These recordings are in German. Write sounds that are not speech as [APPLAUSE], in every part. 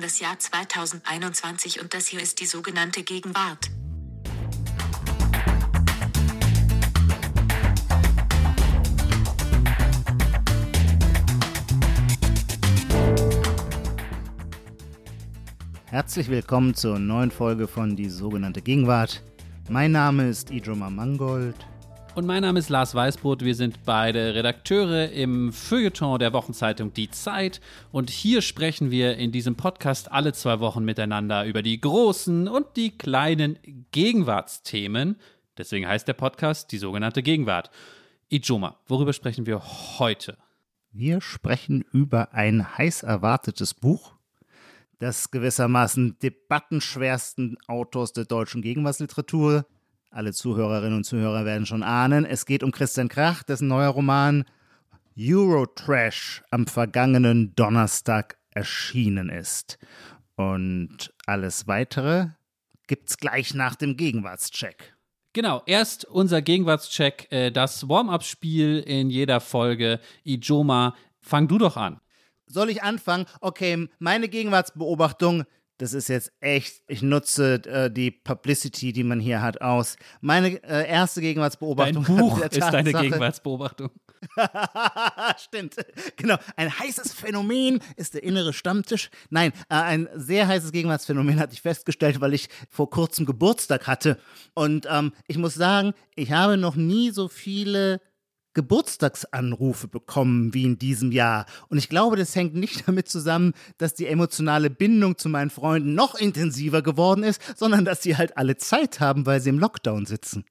haben das Jahr 2021 und das hier ist die sogenannte Gegenwart. Herzlich willkommen zur neuen Folge von Die sogenannte Gegenwart. Mein Name ist Idroma Mangold. Und mein Name ist Lars Weißbrot. Wir sind beide Redakteure im Feuilleton der Wochenzeitung Die Zeit. Und hier sprechen wir in diesem Podcast alle zwei Wochen miteinander über die großen und die kleinen Gegenwartsthemen. Deswegen heißt der Podcast die sogenannte Gegenwart. Ijoma, worüber sprechen wir heute? Wir sprechen über ein heiß erwartetes Buch des gewissermaßen debattenschwersten Autors der deutschen Gegenwartsliteratur. Alle Zuhörerinnen und Zuhörer werden schon ahnen, es geht um Christian Krach, dessen neuer Roman Eurotrash am vergangenen Donnerstag erschienen ist. Und alles weitere gibt's gleich nach dem Gegenwartscheck. Genau, erst unser Gegenwartscheck, äh, das Warm-up-Spiel in jeder Folge. Ijoma, fang du doch an soll ich anfangen? Okay, meine Gegenwartsbeobachtung, das ist jetzt echt, ich nutze äh, die Publicity, die man hier hat, aus. Meine äh, erste Gegenwartsbeobachtung. Dein Buch [LAUGHS] ist deine Gegenwartsbeobachtung. [LAUGHS] Stimmt, genau. Ein heißes Phänomen ist der innere Stammtisch. Nein, äh, ein sehr heißes Gegenwartsphänomen hatte ich festgestellt, weil ich vor kurzem Geburtstag hatte. Und ähm, ich muss sagen, ich habe noch nie so viele Geburtstagsanrufe bekommen wie in diesem Jahr. Und ich glaube, das hängt nicht [LAUGHS] damit zusammen, dass die emotionale Bindung zu meinen Freunden noch intensiver geworden ist, sondern dass sie halt alle Zeit haben, weil sie im Lockdown sitzen.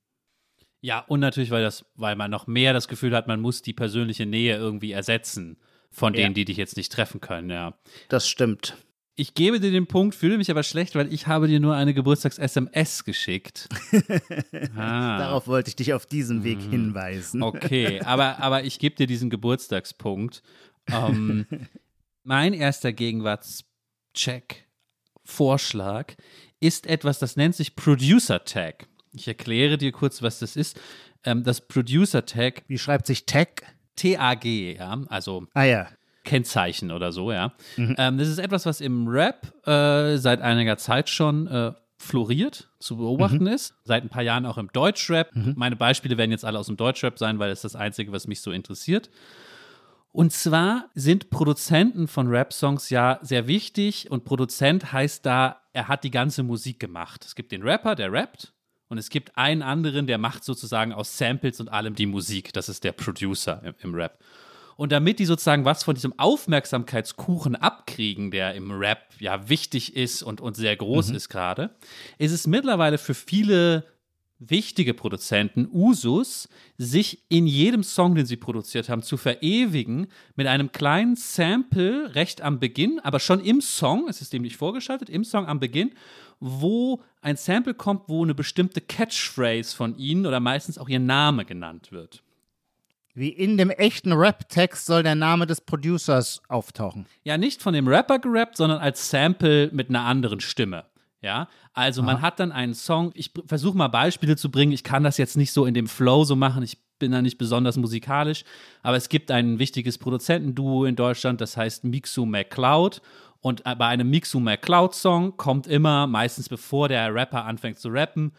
Ja, und natürlich, weil, das, weil man noch mehr das Gefühl hat, man muss die persönliche Nähe irgendwie ersetzen von denen, ja. die dich jetzt nicht treffen können, ja. Das stimmt. Ich gebe dir den Punkt, fühle mich aber schlecht, weil ich habe dir nur eine Geburtstags-SMS geschickt. [LAUGHS] ah. Darauf wollte ich dich auf diesem Weg mhm. hinweisen. Okay, aber, aber ich gebe dir diesen Geburtstagspunkt. Ähm, [LAUGHS] mein erster Gegenwartscheck, Vorschlag, ist etwas, das nennt sich Producer Tag. Ich erkläre dir kurz, was das ist. Ähm, das Producer Tag. Wie schreibt sich Tag? T-A-G, ja. Also ah, ja. Kennzeichen oder so, ja. Mhm. Ähm, das ist etwas, was im Rap äh, seit einiger Zeit schon äh, floriert, zu beobachten mhm. ist. Seit ein paar Jahren auch im Deutschrap. Mhm. Meine Beispiele werden jetzt alle aus dem Deutschrap sein, weil das ist das Einzige, was mich so interessiert. Und zwar sind Produzenten von Rap-Songs ja sehr wichtig und Produzent heißt da, er hat die ganze Musik gemacht. Es gibt den Rapper, der rappt und es gibt einen anderen, der macht sozusagen aus Samples und allem die Musik. Das ist der Producer im, im Rap. Und damit die sozusagen was von diesem Aufmerksamkeitskuchen abkriegen, der im Rap ja wichtig ist und, und sehr groß mhm. ist gerade, ist es mittlerweile für viele wichtige Produzenten Usus, sich in jedem Song, den sie produziert haben, zu verewigen mit einem kleinen Sample recht am Beginn, aber schon im Song, es ist dem nicht vorgeschaltet, im Song am Beginn, wo ein Sample kommt, wo eine bestimmte Catchphrase von ihnen oder meistens auch ihr Name genannt wird. Wie in dem echten Rap-Text soll der Name des Producers auftauchen. Ja, nicht von dem Rapper gerappt, sondern als Sample mit einer anderen Stimme. Ja, also Aha. man hat dann einen Song. Ich versuche mal Beispiele zu bringen. Ich kann das jetzt nicht so in dem Flow so machen. Ich bin da nicht besonders musikalisch. Aber es gibt ein wichtiges Produzentenduo in Deutschland, das heißt Mixu McCloud. Und bei einem Mixu McCloud-Song kommt immer, meistens bevor der Rapper anfängt zu rappen,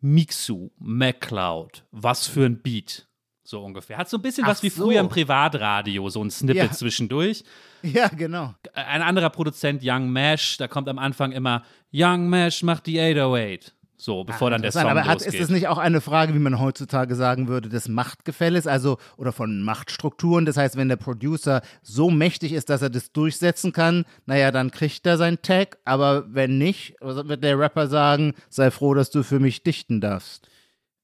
Mixu McCloud. Was für ein Beat. So ungefähr. Hat so ein bisschen Ach was wie so. früher im Privatradio, so ein Snippet ja. zwischendurch. [LAUGHS] Ja, genau. Ein anderer Produzent, Young Mash, da kommt am Anfang immer Young Mash macht die 808. So, bevor Ach, dann der Song aber hat, ist das nicht auch eine Frage, wie man heutzutage sagen würde, des Machtgefälles, also oder von Machtstrukturen? Das heißt, wenn der Producer so mächtig ist, dass er das durchsetzen kann, naja, dann kriegt er sein Tag, aber wenn nicht, wird der Rapper sagen, sei froh, dass du für mich dichten darfst.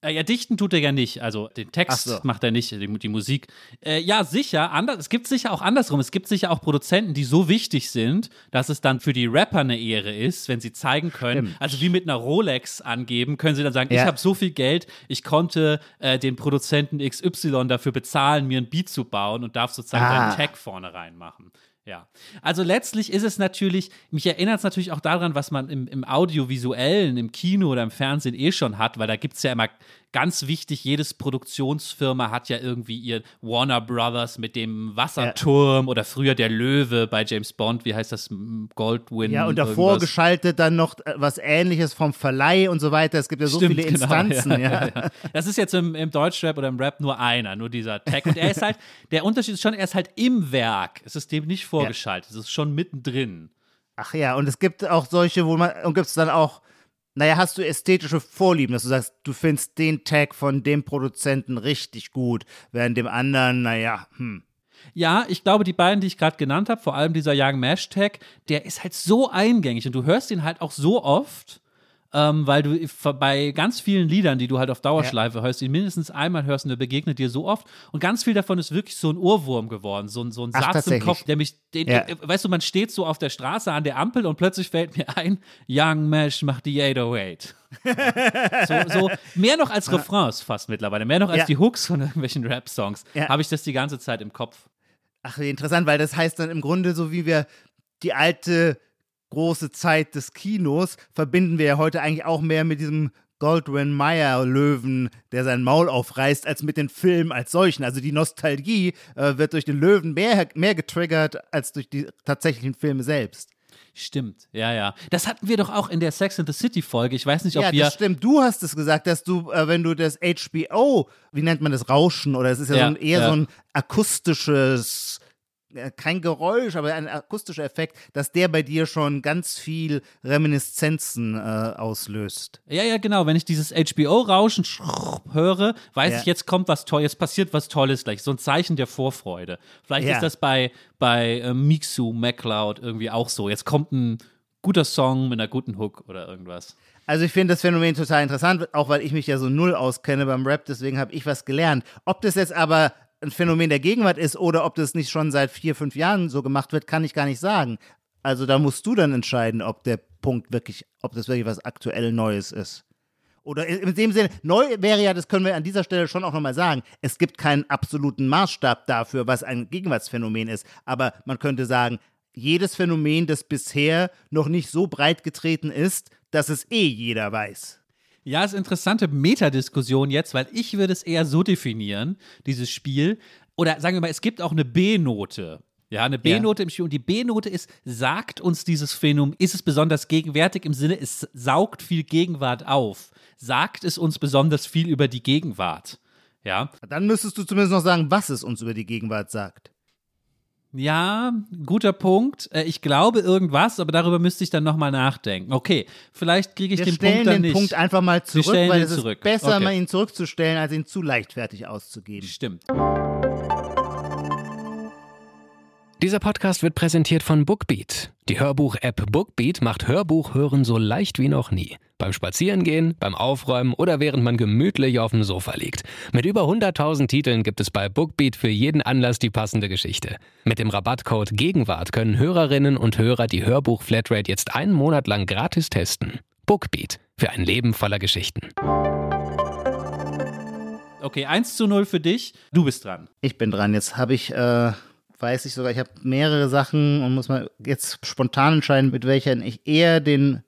Äh, ja, dichten tut er ja nicht. Also den Text so. macht er nicht, die, die Musik. Äh, ja, sicher. Anders, es gibt sicher auch andersrum. Es gibt sicher auch Produzenten, die so wichtig sind, dass es dann für die Rapper eine Ehre ist, wenn sie zeigen können. Stimmt. Also wie mit einer Rolex angeben, können sie dann sagen, ja. ich habe so viel Geld, ich konnte äh, den Produzenten XY dafür bezahlen, mir ein Beat zu bauen und darf sozusagen ah. einen Tag vorne reinmachen. Ja, also letztlich ist es natürlich, mich erinnert es natürlich auch daran, was man im, im Audiovisuellen, im Kino oder im Fernsehen eh schon hat, weil da gibt es ja immer ganz wichtig, jedes Produktionsfirma hat ja irgendwie ihr Warner Brothers mit dem Wasserturm ja. oder früher der Löwe bei James Bond, wie heißt das? Goldwyn. Ja, und davor irgendwas. geschaltet dann noch äh, was ähnliches vom Verleih und so weiter. Es gibt ja so Stimmt, viele genau, Instanzen. Genau, ja, [LAUGHS] ja. Das ist jetzt im, im Deutschrap oder im Rap nur einer, nur dieser Tag. Und er ist halt, [LAUGHS] der Unterschied ist schon, er ist halt im Werk. Es ist dem nicht vorgeschaltet. Es ist schon mittendrin. Ach ja, und es gibt auch solche, wo man, und gibt es dann auch naja, hast du ästhetische Vorlieben, dass du sagst, du findest den Tag von dem Produzenten richtig gut, während dem anderen, naja, hm. Ja, ich glaube, die beiden, die ich gerade genannt habe, vor allem dieser Young Mash Tag, der ist halt so eingängig und du hörst ihn halt auch so oft ähm, weil du bei ganz vielen Liedern, die du halt auf Dauerschleife ja. hörst, ihn mindestens einmal hörst und der begegnet dir so oft. Und ganz viel davon ist wirklich so ein Ohrwurm geworden, so, so ein Ach, Satz im Kopf, der mich, den, ja. äh, weißt du, man steht so auf der Straße an der Ampel und plötzlich fällt mir ein, Young Mesh macht die 808. so, so, mehr noch als Refrains fast mittlerweile, mehr noch als ja. die Hooks von irgendwelchen Rap-Songs, habe ich das die ganze Zeit im Kopf. Ach, wie interessant, weil das heißt dann im Grunde so, wie wir die alte große Zeit des Kinos verbinden wir ja heute eigentlich auch mehr mit diesem Goldwyn Mayer Löwen, der sein Maul aufreißt, als mit den Filmen als solchen. Also die Nostalgie äh, wird durch den Löwen mehr, mehr getriggert als durch die tatsächlichen Filme selbst. Stimmt, ja, ja. Das hatten wir doch auch in der Sex and the City Folge. Ich weiß nicht, ob ja, wir. Ja, das stimmt. Du hast es gesagt, dass du, äh, wenn du das HBO, wie nennt man das, Rauschen oder es ist ja, ja so ein, eher ja. so ein akustisches kein Geräusch, aber ein akustischer Effekt, dass der bei dir schon ganz viel Reminiszenzen äh, auslöst. Ja, ja, genau. Wenn ich dieses HBO-Rauschen höre, weiß ja. ich, jetzt kommt was Tolles, jetzt passiert was Tolles gleich. So ein Zeichen der Vorfreude. Vielleicht ja. ist das bei, bei äh, Mixu, MacLeod irgendwie auch so. Jetzt kommt ein guter Song mit einer guten Hook oder irgendwas. Also ich finde das Phänomen total interessant, auch weil ich mich ja so null auskenne beim Rap, deswegen habe ich was gelernt. Ob das jetzt aber ein Phänomen der Gegenwart ist oder ob das nicht schon seit vier, fünf Jahren so gemacht wird, kann ich gar nicht sagen. Also da musst du dann entscheiden, ob der Punkt wirklich, ob das wirklich was aktuell Neues ist. Oder in dem Sinne, neu wäre ja, das können wir an dieser Stelle schon auch nochmal sagen, es gibt keinen absoluten Maßstab dafür, was ein Gegenwartsphänomen ist. Aber man könnte sagen, jedes Phänomen, das bisher noch nicht so breit getreten ist, dass es eh jeder weiß. Ja, ist interessante Metadiskussion jetzt, weil ich würde es eher so definieren, dieses Spiel. Oder sagen wir mal, es gibt auch eine B-Note. Ja, eine B-Note ja. im Spiel. Und die B-Note ist, sagt uns dieses Phänomen, ist es besonders gegenwärtig im Sinne, es saugt viel Gegenwart auf. Sagt es uns besonders viel über die Gegenwart. Ja. Dann müsstest du zumindest noch sagen, was es uns über die Gegenwart sagt. Ja, guter Punkt. Äh, ich glaube irgendwas, aber darüber müsste ich dann nochmal nachdenken. Okay, vielleicht kriege ich Wir den Punkt dann den nicht. Punkt einfach mal zurück, weil es zurück. ist besser, okay. mal ihn zurückzustellen, als ihn zu leichtfertig auszugeben. Stimmt. Dieser Podcast wird präsentiert von Bookbeat. Die Hörbuch-App Bookbeat macht Hörbuch hören so leicht wie noch nie. Beim Spazierengehen, beim Aufräumen oder während man gemütlich auf dem Sofa liegt. Mit über 100.000 Titeln gibt es bei Bookbeat für jeden Anlass die passende Geschichte. Mit dem Rabattcode Gegenwart können Hörerinnen und Hörer die Hörbuch-Flatrate jetzt einen Monat lang gratis testen. Bookbeat. Für ein Leben voller Geschichten. Okay, 1 zu 0 für dich. Du bist dran. Ich bin dran. Jetzt habe ich äh, weiß ich sogar, ich habe mehrere Sachen und muss mal jetzt spontan entscheiden, mit welchen ich eher den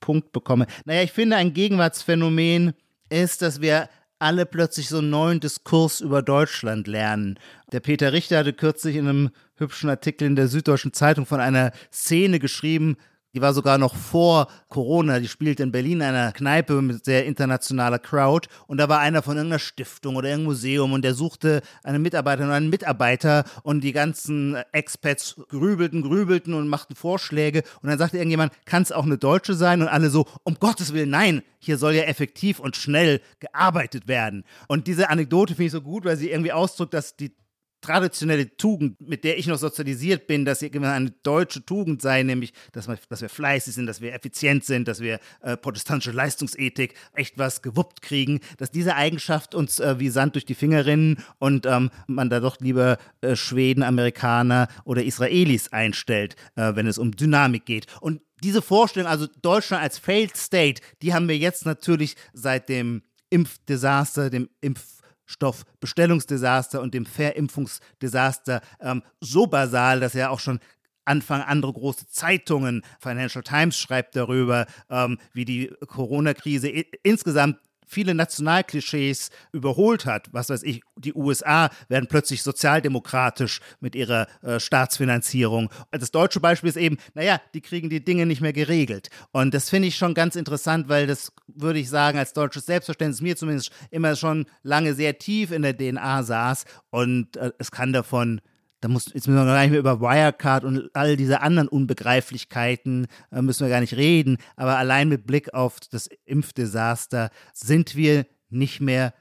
Punkt bekomme. Naja, ich finde, ein Gegenwartsphänomen ist, dass wir alle plötzlich so einen neuen Diskurs über Deutschland lernen. Der Peter Richter hatte kürzlich in einem hübschen Artikel in der Süddeutschen Zeitung von einer Szene geschrieben, die war sogar noch vor Corona. Die spielte in Berlin in einer Kneipe mit sehr internationaler Crowd. Und da war einer von irgendeiner Stiftung oder irgendeinem Museum und der suchte eine Mitarbeiterin oder einen Mitarbeiter und die ganzen Expats grübelten, grübelten und machten Vorschläge. Und dann sagte irgendjemand, kann es auch eine Deutsche sein? Und alle so, um Gottes Willen, nein, hier soll ja effektiv und schnell gearbeitet werden. Und diese Anekdote finde ich so gut, weil sie irgendwie ausdrückt, dass die traditionelle Tugend, mit der ich noch sozialisiert bin, dass sie eine deutsche Tugend sei, nämlich, dass, wir, dass wir fleißig sind, dass wir effizient sind, dass wir äh, protestantische Leistungsethik echt was gewuppt kriegen, dass diese Eigenschaft uns äh, wie Sand durch die Finger rinnen und ähm, man da doch lieber äh, Schweden, Amerikaner oder Israelis einstellt, äh, wenn es um Dynamik geht. Und diese Vorstellung, also Deutschland als Failed State, die haben wir jetzt natürlich seit dem Impfdesaster, dem Impf Stoffbestellungsdesaster und dem Verimpfungsdesaster ähm, so basal, dass er auch schon Anfang andere große Zeitungen, Financial Times schreibt darüber, ähm, wie die Corona-Krise insgesamt viele Nationalklischees überholt hat. Was weiß ich, die USA werden plötzlich sozialdemokratisch mit ihrer äh, Staatsfinanzierung. Das deutsche Beispiel ist eben, naja, die kriegen die Dinge nicht mehr geregelt. Und das finde ich schon ganz interessant, weil das, würde ich sagen, als deutsches Selbstverständnis mir zumindest immer schon lange sehr tief in der DNA saß. Und äh, es kann davon da muss, jetzt müssen wir gar nicht mehr über Wirecard und all diese anderen Unbegreiflichkeiten äh, müssen wir gar nicht reden. Aber allein mit Blick auf das Impfdesaster sind wir nicht mehr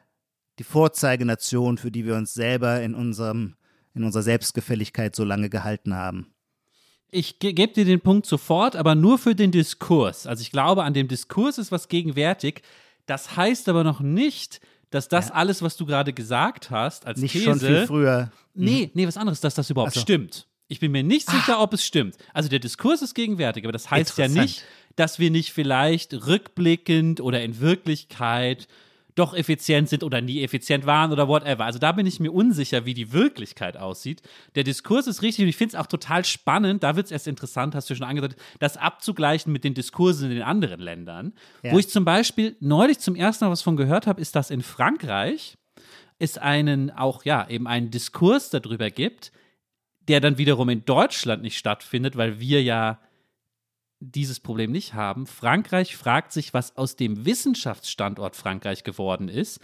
die Vorzeigenation, für die wir uns selber in unserem, in unserer Selbstgefälligkeit so lange gehalten haben. Ich ge gebe dir den Punkt sofort, aber nur für den Diskurs. Also ich glaube, an dem Diskurs ist was gegenwärtig. Das heißt aber noch nicht, dass das ja. alles, was du gerade gesagt hast, als nicht These, schon viel früher. Nee, nee, was anderes, dass das überhaupt so. stimmt. Ich bin mir nicht sicher, ah. ob es stimmt. Also der Diskurs ist gegenwärtig, aber das heißt ja nicht, dass wir nicht vielleicht rückblickend oder in Wirklichkeit doch effizient sind oder nie effizient waren oder whatever. Also da bin ich mir unsicher, wie die Wirklichkeit aussieht. Der Diskurs ist richtig und ich finde es auch total spannend, da wird es erst interessant, hast du schon angedeutet, das abzugleichen mit den Diskursen in den anderen Ländern. Ja. Wo ich zum Beispiel neulich zum ersten Mal was von gehört habe, ist, dass in Frankreich es einen auch, ja, eben einen Diskurs darüber gibt, der dann wiederum in Deutschland nicht stattfindet, weil wir ja dieses Problem nicht haben. Frankreich fragt sich, was aus dem Wissenschaftsstandort Frankreich geworden ist,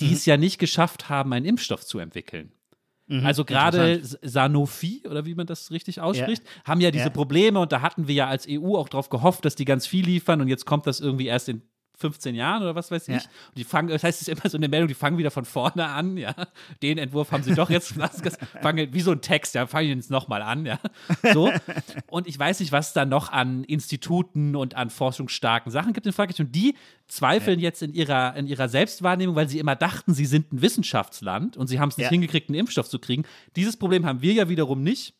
die mhm. es ja nicht geschafft haben, einen Impfstoff zu entwickeln. Mhm, also gerade Sanofi, oder wie man das richtig ausspricht, ja. haben ja diese ja. Probleme und da hatten wir ja als EU auch darauf gehofft, dass die ganz viel liefern und jetzt kommt das irgendwie erst in 15 Jahren oder was weiß ich. Ja. Und die fangen, das heißt, es ist immer so eine Meldung, die fangen wieder von vorne an, ja. Den Entwurf haben sie doch jetzt [LAUGHS] fangen wie so ein Text, ja, fangen jetzt nochmal an, ja. So. Und ich weiß nicht, was da noch an Instituten und an forschungsstarken Sachen gibt in Frankreich. Und die zweifeln ja. jetzt in ihrer, in ihrer Selbstwahrnehmung, weil sie immer dachten, sie sind ein Wissenschaftsland und sie haben es nicht ja. hingekriegt, einen Impfstoff zu kriegen. Dieses Problem haben wir ja wiederum nicht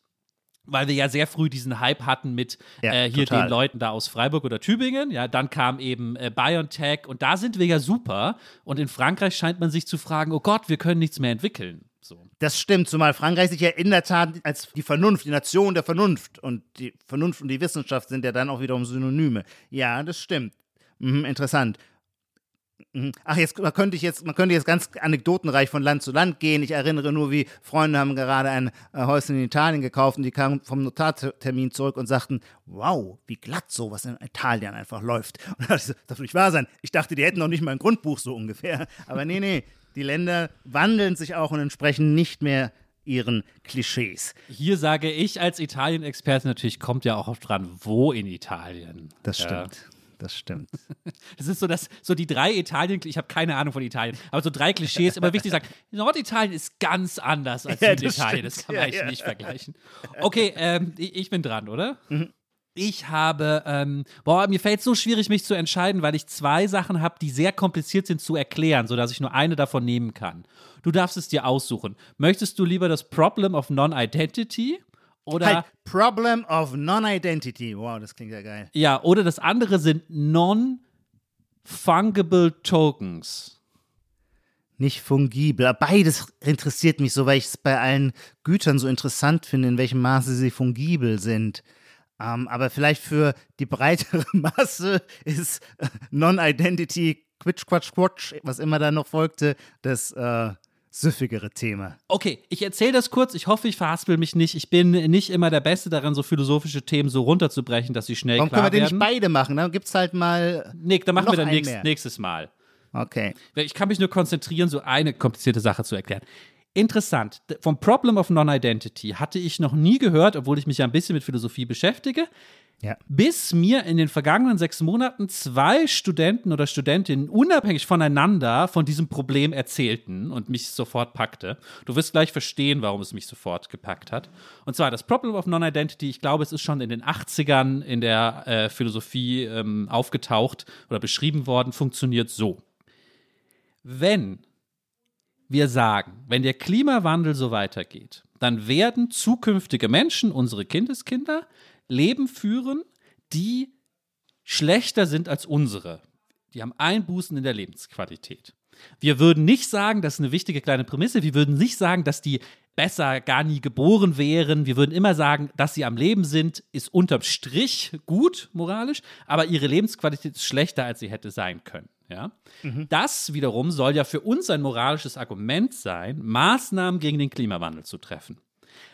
weil wir ja sehr früh diesen Hype hatten mit ja, äh, hier total. den Leuten da aus Freiburg oder Tübingen. Ja, dann kam eben äh, BioNTech und da sind wir ja super. Und in Frankreich scheint man sich zu fragen: Oh Gott, wir können nichts mehr entwickeln. So. Das stimmt, zumal Frankreich sich ja in der Tat als die Vernunft, die Nation der Vernunft und die Vernunft und die Wissenschaft sind ja dann auch wiederum Synonyme. Ja, das stimmt. Mhm, interessant. Mhm. Ach, jetzt man könnte jetzt, man könnte jetzt ganz anekdotenreich von Land zu Land gehen. Ich erinnere nur, wie Freunde haben gerade ein äh, Häuschen in Italien gekauft und die kamen vom Notartermin zurück und sagten, wow, wie glatt sowas in Italien einfach läuft. [LAUGHS] Und da dachte ich, das darf nicht wahr sein. Ich dachte, die hätten noch nicht mal ein Grundbuch so ungefähr. [LAUGHS] Aber nee, nee, die Länder wandeln sich auch und entsprechen nicht mehr ihren Klischees. Hier sage ich als Italien-Experte natürlich, kommt ja auch dran, wo in Italien. Das stimmt. Ja das stimmt. [LAUGHS] Das ist so, dass so die drei Italien, ich habe keine Ahnung von Italien, aber so drei Klischees, immer wichtig sagen, Norditalien ist ganz anders als [LAUGHS] ja, Süditalien, das, das kann man ja, eigentlich ja. nicht vergleichen. Okay, ähm, ich, ich, bin dran, oder? Mhm. Ich habe, ähm, boah, mir fällt es so schwierig, mich zu entscheiden, weil ich zwei Sachen habe, die sehr kompliziert sind zu erklären, sodass ich nur eine davon nehmen kann. Du darfst es dir aussuchen. Möchtest du lieber das Problem of Non-Identity oder halt, Problem of Non-Identity. Wow, das klingt ja geil. Ja, oder das andere sind Non-Fungible Tokens. Nicht fungibel. Beides interessiert mich so, weil ich es bei allen Gütern so interessant finde, in welchem Maße sie fungibel sind. Ähm, aber vielleicht für die breitere [LAUGHS] Masse ist äh, Non-Identity, Quitsch, Quatsch, Quatsch, was immer da noch folgte, das äh, süffigere Thema. Okay, ich erzähle das kurz. Ich hoffe, ich verhaspel mich nicht. Ich bin nicht immer der Beste daran, so philosophische Themen so runterzubrechen, dass sie schnell Warum klar werden. Warum können wir den nicht beide machen? Dann gibt es halt mal. Nick, dann machen wir dann nächst, nächstes Mal. Okay. Ich kann mich nur konzentrieren, so eine komplizierte Sache zu erklären. Interessant. Vom Problem of Non-Identity hatte ich noch nie gehört, obwohl ich mich ja ein bisschen mit Philosophie beschäftige. Ja. Bis mir in den vergangenen sechs Monaten zwei Studenten oder Studentinnen unabhängig voneinander von diesem Problem erzählten und mich sofort packte. Du wirst gleich verstehen, warum es mich sofort gepackt hat. Und zwar das Problem of Non-Identity, ich glaube, es ist schon in den 80ern in der äh, Philosophie ähm, aufgetaucht oder beschrieben worden, funktioniert so. Wenn wir sagen, wenn der Klimawandel so weitergeht, dann werden zukünftige Menschen, unsere Kindeskinder, Leben führen, die schlechter sind als unsere. Die haben Einbußen in der Lebensqualität. Wir würden nicht sagen, das ist eine wichtige kleine Prämisse, wir würden nicht sagen, dass die besser gar nie geboren wären. Wir würden immer sagen, dass sie am Leben sind, ist unterm Strich gut moralisch, aber ihre Lebensqualität ist schlechter, als sie hätte sein können. Ja? Das wiederum soll ja für uns ein moralisches Argument sein, Maßnahmen gegen den Klimawandel zu treffen.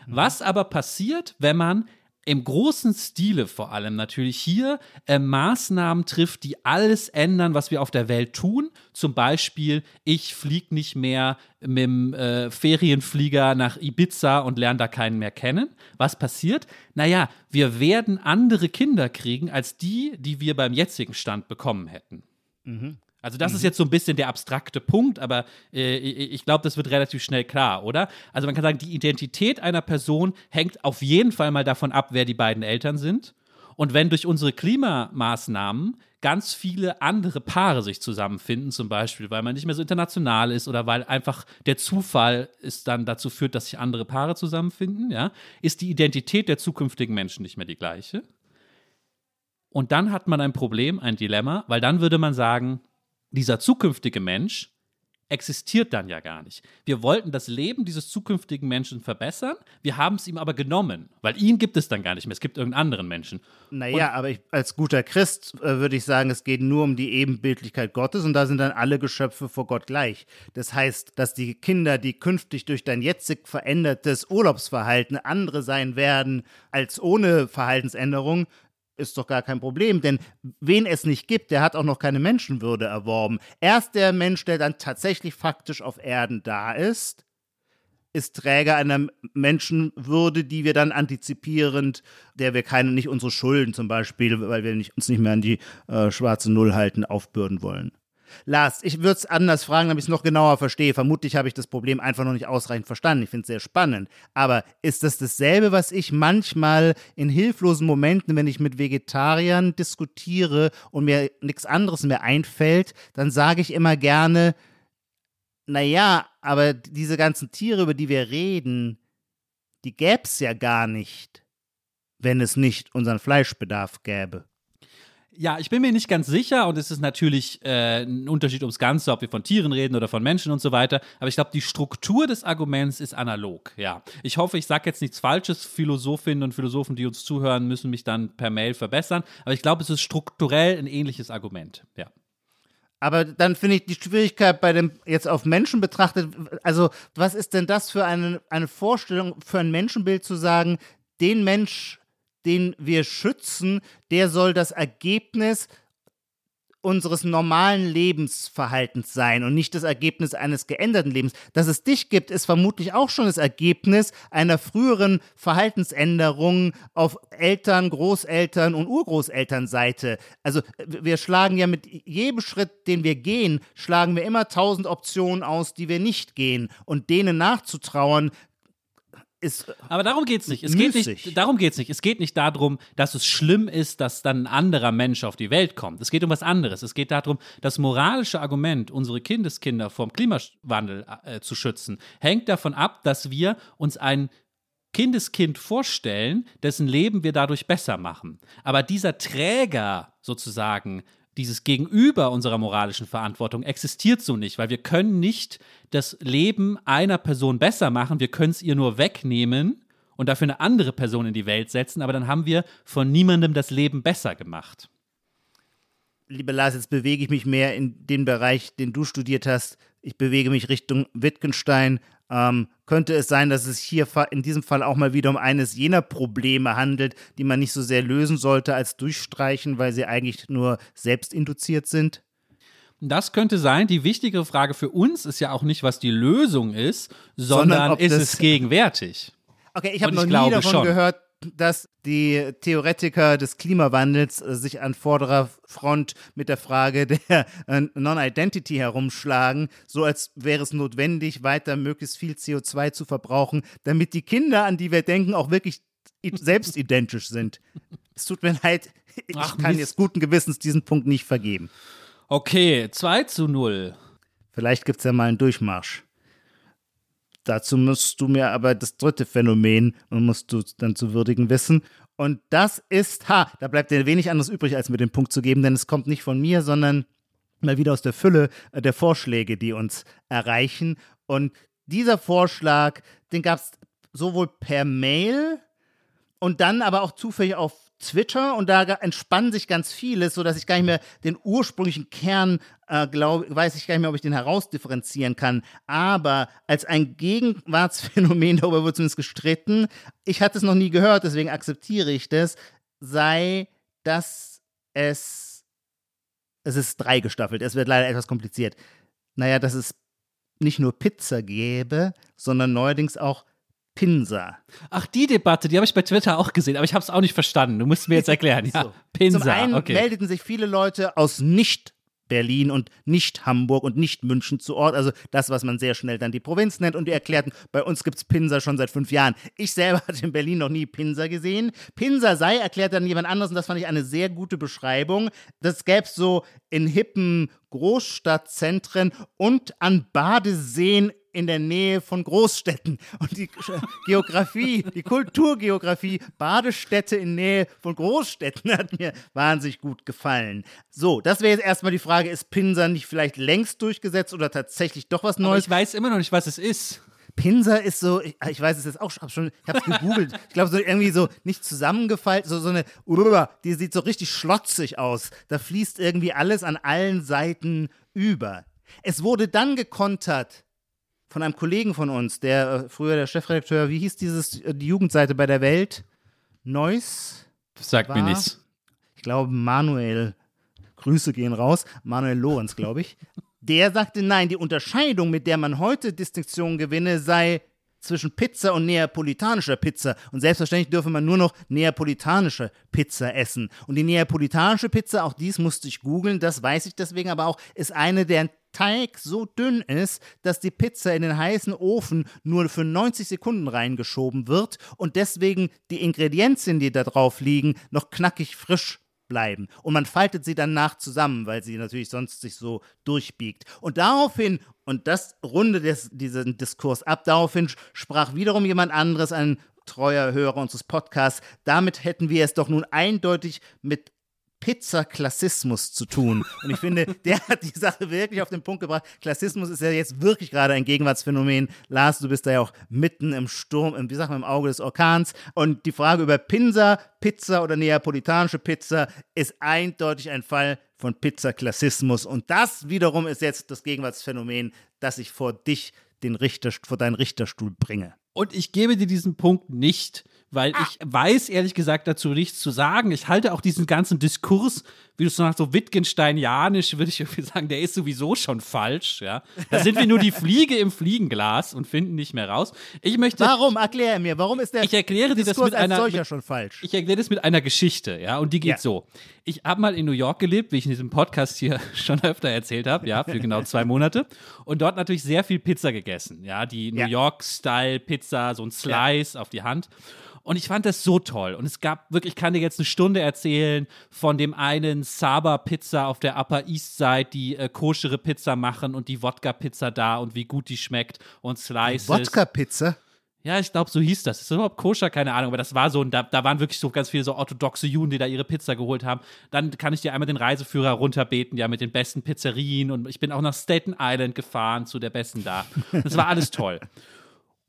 Was aber passiert, wenn man im großen Stile vor allem natürlich hier äh, Maßnahmen trifft, die alles ändern, was wir auf der Welt tun. Zum Beispiel, ich fliege nicht mehr mit dem äh, Ferienflieger nach Ibiza und lerne da keinen mehr kennen. Was passiert? Naja, wir werden andere Kinder kriegen als die, die wir beim jetzigen Stand bekommen hätten. Also das ist jetzt so ein bisschen der abstrakte Punkt, aber äh, ich ich glaube, das wird relativ schnell klar, oder? Also man kann sagen, die Identität einer Person hängt auf jeden Fall mal davon ab, wer die beiden Eltern sind. Und wenn durch unsere Klimamaßnahmen ganz viele andere Paare sich zusammenfinden, zum Beispiel, weil man nicht mehr so international ist oder weil einfach der Zufall es dann dazu führt, dass sich andere Paare zusammenfinden, ja, ist die Identität der zukünftigen Menschen nicht mehr die gleiche. Und dann hat man ein Problem, ein Dilemma, weil dann würde man sagen, dieser zukünftige Mensch existiert dann ja gar nicht. Wir wollten das Leben dieses zukünftigen Menschen verbessern, wir haben es ihm aber genommen, weil ihn gibt es dann gar nicht mehr, es gibt irgendeinen anderen Menschen. Naja, aber ich, als guter Christ äh, würde ich sagen, es geht nur um die Ebenbildlichkeit Gottes und da sind dann alle Geschöpfe vor Gott gleich. Das heißt, dass die Kinder, die künftig durch dein jetzig verändertes Urlaubsverhalten andere sein werden als ohne Verhaltensänderung, ist doch gar kein Problem, denn wen es nicht gibt, der hat auch noch keine Menschenwürde erworben. Erst der Mensch, der dann tatsächlich faktisch auf Erden da ist, ist Träger einer Menschenwürde, die wir dann antizipierend, der wir keine, nicht unsere Schulden zum Beispiel, weil wir nicht, uns nicht mehr an die äh, schwarze Null halten, aufbürden wollen. Lars, ich würde es anders fragen, damit ich es noch genauer verstehe. Vermutlich habe ich das Problem einfach noch nicht ausreichend verstanden. Ich finde es sehr spannend. Aber ist das dasselbe, was ich manchmal in hilflosen Momenten, wenn ich mit Vegetariern diskutiere und mir nichts anderes mehr einfällt, dann sage ich immer gerne, naja, aber diese ganzen Tiere, über die wir reden, die gäbe es ja gar nicht, wenn es nicht unseren Fleischbedarf gäbe. Ja, ich bin mir nicht ganz sicher und es ist natürlich äh, ein Unterschied ums Ganze, ob wir von Tieren reden oder von Menschen und so weiter. Aber ich glaube, die Struktur des Arguments ist analog. Ja, ich hoffe, ich sage jetzt nichts Falsches. Philosophinnen und Philosophen, die uns zuhören, müssen mich dann per Mail verbessern. Aber ich glaube, es ist strukturell ein ähnliches Argument. Ja. Aber dann finde ich die Schwierigkeit bei dem, jetzt auf Menschen betrachtet, also was ist denn das für eine, eine Vorstellung, für ein Menschenbild zu sagen, den Mensch, den wir schützen, der soll das Ergebnis unseres normalen Lebensverhaltens sein und nicht das Ergebnis eines geänderten Lebens. Dass es dich gibt, ist vermutlich auch schon das Ergebnis einer früheren Verhaltensänderung auf Eltern, Großeltern und Urgroßelternseite. Also wir schlagen ja mit jedem Schritt, den wir gehen, schlagen wir immer tausend Optionen aus, die wir nicht gehen. Und denen nachzutrauern, ist Aber darum geht's nicht. Es geht nicht. Darum geht's nicht. Es geht nicht darum, dass es schlimm ist, dass dann ein anderer Mensch auf die Welt kommt. Es geht um was anderes. Es geht darum, das moralische Argument, unsere Kindeskinder vom Klimawandel äh, zu schützen, hängt davon ab, dass wir uns ein Kindeskind vorstellen, dessen Leben wir dadurch besser machen. Aber dieser Träger sozusagen, dieses Gegenüber unserer moralischen Verantwortung existiert so nicht, weil wir können nicht das Leben einer Person besser machen, wir können es ihr nur wegnehmen und dafür eine andere Person in die Welt setzen, aber dann haben wir von niemandem das Leben besser gemacht. Lieber Lars, jetzt bewege ich mich mehr in den Bereich, den du studiert hast. Ich bewege mich Richtung Wittgenstein. Ähm, könnte es sein, dass es hier in diesem Fall auch mal wieder um eines jener Probleme handelt, die man nicht so sehr lösen sollte als durchstreichen, weil sie eigentlich nur selbst induziert sind? Das könnte sein. Die wichtigere Frage für uns ist ja auch nicht, was die Lösung ist, sondern, Sondern ist es gegenwärtig? Okay, ich habe noch nie davon schon. gehört, dass die Theoretiker des Klimawandels äh, sich an vorderer Front mit der Frage der äh, Non-Identity herumschlagen, so als wäre es notwendig, weiter möglichst viel CO2 zu verbrauchen, damit die Kinder, an die wir denken, auch wirklich selbst identisch sind. Es tut mir leid, ich Ach, kann Mist. jetzt guten Gewissens diesen Punkt nicht vergeben. Okay, 2 zu 0. Vielleicht gibt es ja mal einen Durchmarsch. Dazu musst du mir aber das dritte Phänomen und musst du dann zu würdigen wissen. Und das ist, ha, da bleibt dir wenig anderes übrig, als mir den Punkt zu geben, denn es kommt nicht von mir, sondern mal wieder aus der Fülle äh, der Vorschläge, die uns erreichen. Und dieser Vorschlag, den gab es sowohl per Mail und dann aber auch zufällig auf Twitter und da entspannt sich ganz vieles, sodass ich gar nicht mehr den ursprünglichen Kern, äh, glaub, weiß ich gar nicht mehr, ob ich den herausdifferenzieren kann. Aber als ein Gegenwartsphänomen, [LAUGHS] darüber wird zumindest gestritten, ich hatte es noch nie gehört, deswegen akzeptiere ich das, sei, dass es, es ist dreigestaffelt, es wird leider etwas kompliziert. Naja, dass es nicht nur Pizza gäbe, sondern neuerdings auch Pinsa. Ach, die Debatte, die habe ich bei Twitter auch gesehen, aber ich habe es auch nicht verstanden. Du musst mir jetzt erklären. Ja, [LAUGHS] So. Pinsa. Zum einen okay. meldeten sich viele Leute aus nicht Berlin und nicht Hamburg und nicht München zu Ort, also das, was man sehr schnell dann die Provinz nennt. Und die erklärten, bei uns gibt es Pinsa schon seit fünf Jahren. Ich selber [LAUGHS] hatte in Berlin noch nie Pinsa gesehen. Pinsa sei, erklärt dann jemand anderes, und das fand ich eine sehr gute Beschreibung. Das gäbe es so in hippen Großstadtzentren und an Badeseen in der Nähe von Großstädten. Und die Geografie, die Kulturgeografie, Badestädte in Nähe von Großstädten hat mir wahnsinnig gut gefallen. So, das wäre jetzt erstmal die Frage, ist Pinsa nicht vielleicht längst durchgesetzt oder tatsächlich doch was aber Neues? ich weiß immer noch nicht, was es ist. Pinsa ist so, ich, ich weiß es jetzt auch schon, ich habe es gegoogelt. ich glaube, so irgendwie so nicht zusammengefaltet, so, so eine, die sieht so richtig schlotzig aus. Da fließt irgendwie alles an allen Seiten über. Es wurde dann gekontert von einem Kollegen von uns, der äh, früher der Chefredakteur, wie hieß dieses, äh, die Jugendseite bei der Welt? Neuss? Sagt mir nichts. ich glaube, Manuel, Grüße gehen raus, Manuel Lorenz, glaube ich, der sagte, nein, die Unterscheidung, mit der man heute Distinktion gewinne, sei zwischen Pizza und neapolitanischer Pizza. Und selbstverständlich dürfe man nur noch neapolitanische Pizza essen. Und die neapolitanische Pizza, auch dies musste ich googeln, das weiß ich deswegen aber auch, ist eine, deren Teig so dünn ist, dass die Pizza in den heißen Ofen nur für 90 Sekunden reingeschoben wird und deswegen die Ingredienzien, die da drauf liegen, noch knackig frisch bleiben. Und man faltet sie danach zusammen, weil sie natürlich sonst sich so durchbiegt. Und daraufhin, und das rundet des, diesen Diskurs ab, daraufhin sprach wiederum jemand anderes, ein treuer Hörer unseres Podcasts, damit hätten wir es doch nun eindeutig mit Pizzaklassismus zu tun. Und ich finde, der hat die Sache wirklich auf den Punkt gebracht. Klassismus ist ja jetzt wirklich gerade ein Gegenwartsphänomen. Lars, du bist da ja auch mitten im Sturm, im, wie sagt man, im Auge des Orkans. Und die Frage über Pinsa, Pizza oder neapolitanische Pizza ist eindeutig ein Fall von Pizzaklassismus. Und das wiederum ist jetzt das Gegenwartsphänomen, das ich vor dich, den Richter, vor deinen Richterstuhl bringe. Und ich gebe dir diesen Punkt nicht, weil Ah. ich weiß ehrlich gesagt dazu nichts zu sagen. Ich halte auch diesen ganzen Diskurs, wie du es sagst, so Wittgensteinianisch, würde ich irgendwie sagen, der ist sowieso schon falsch. Ja, da sind wir nur die Fliege im Fliegenglas und finden nicht mehr raus. Ich möchte, Warum? Erklär mir, warum ist der Ich erkläre dir das Diskurs mit als einer- solcher mit- schon falsch? ich erkläre das mit einer Geschichte, ja, und die geht Ja. so. Ich habe mal in New York gelebt, wie ich in diesem Podcast hier [LAUGHS] schon öfter erzählt habe, ja, für genau zwei Monate. Und dort natürlich sehr viel Pizza gegessen, ja, die New Ja. York-Style-Pizza, so ein Slice auf die Hand. Und ich fand das so toll. Und es gab wirklich, ich kann dir jetzt eine Stunde erzählen von dem einen Saba Pizza auf der Upper East Side, die äh, koschere Pizza machen und die Wodka-Pizza da und wie gut die schmeckt und Slices. Wodka-Pizza? Ja, ich glaube, so hieß das. Ist das überhaupt koscher? Keine Ahnung. Aber das war so, und da, da waren wirklich so ganz viele so orthodoxe Juden, die da ihre Pizza geholt haben. Dann kann ich dir einmal den Reiseführer runterbeten, ja, mit den besten Pizzerien. Und ich bin auch nach Staten Island gefahren, zu der besten da. Das war alles toll. [LAUGHS]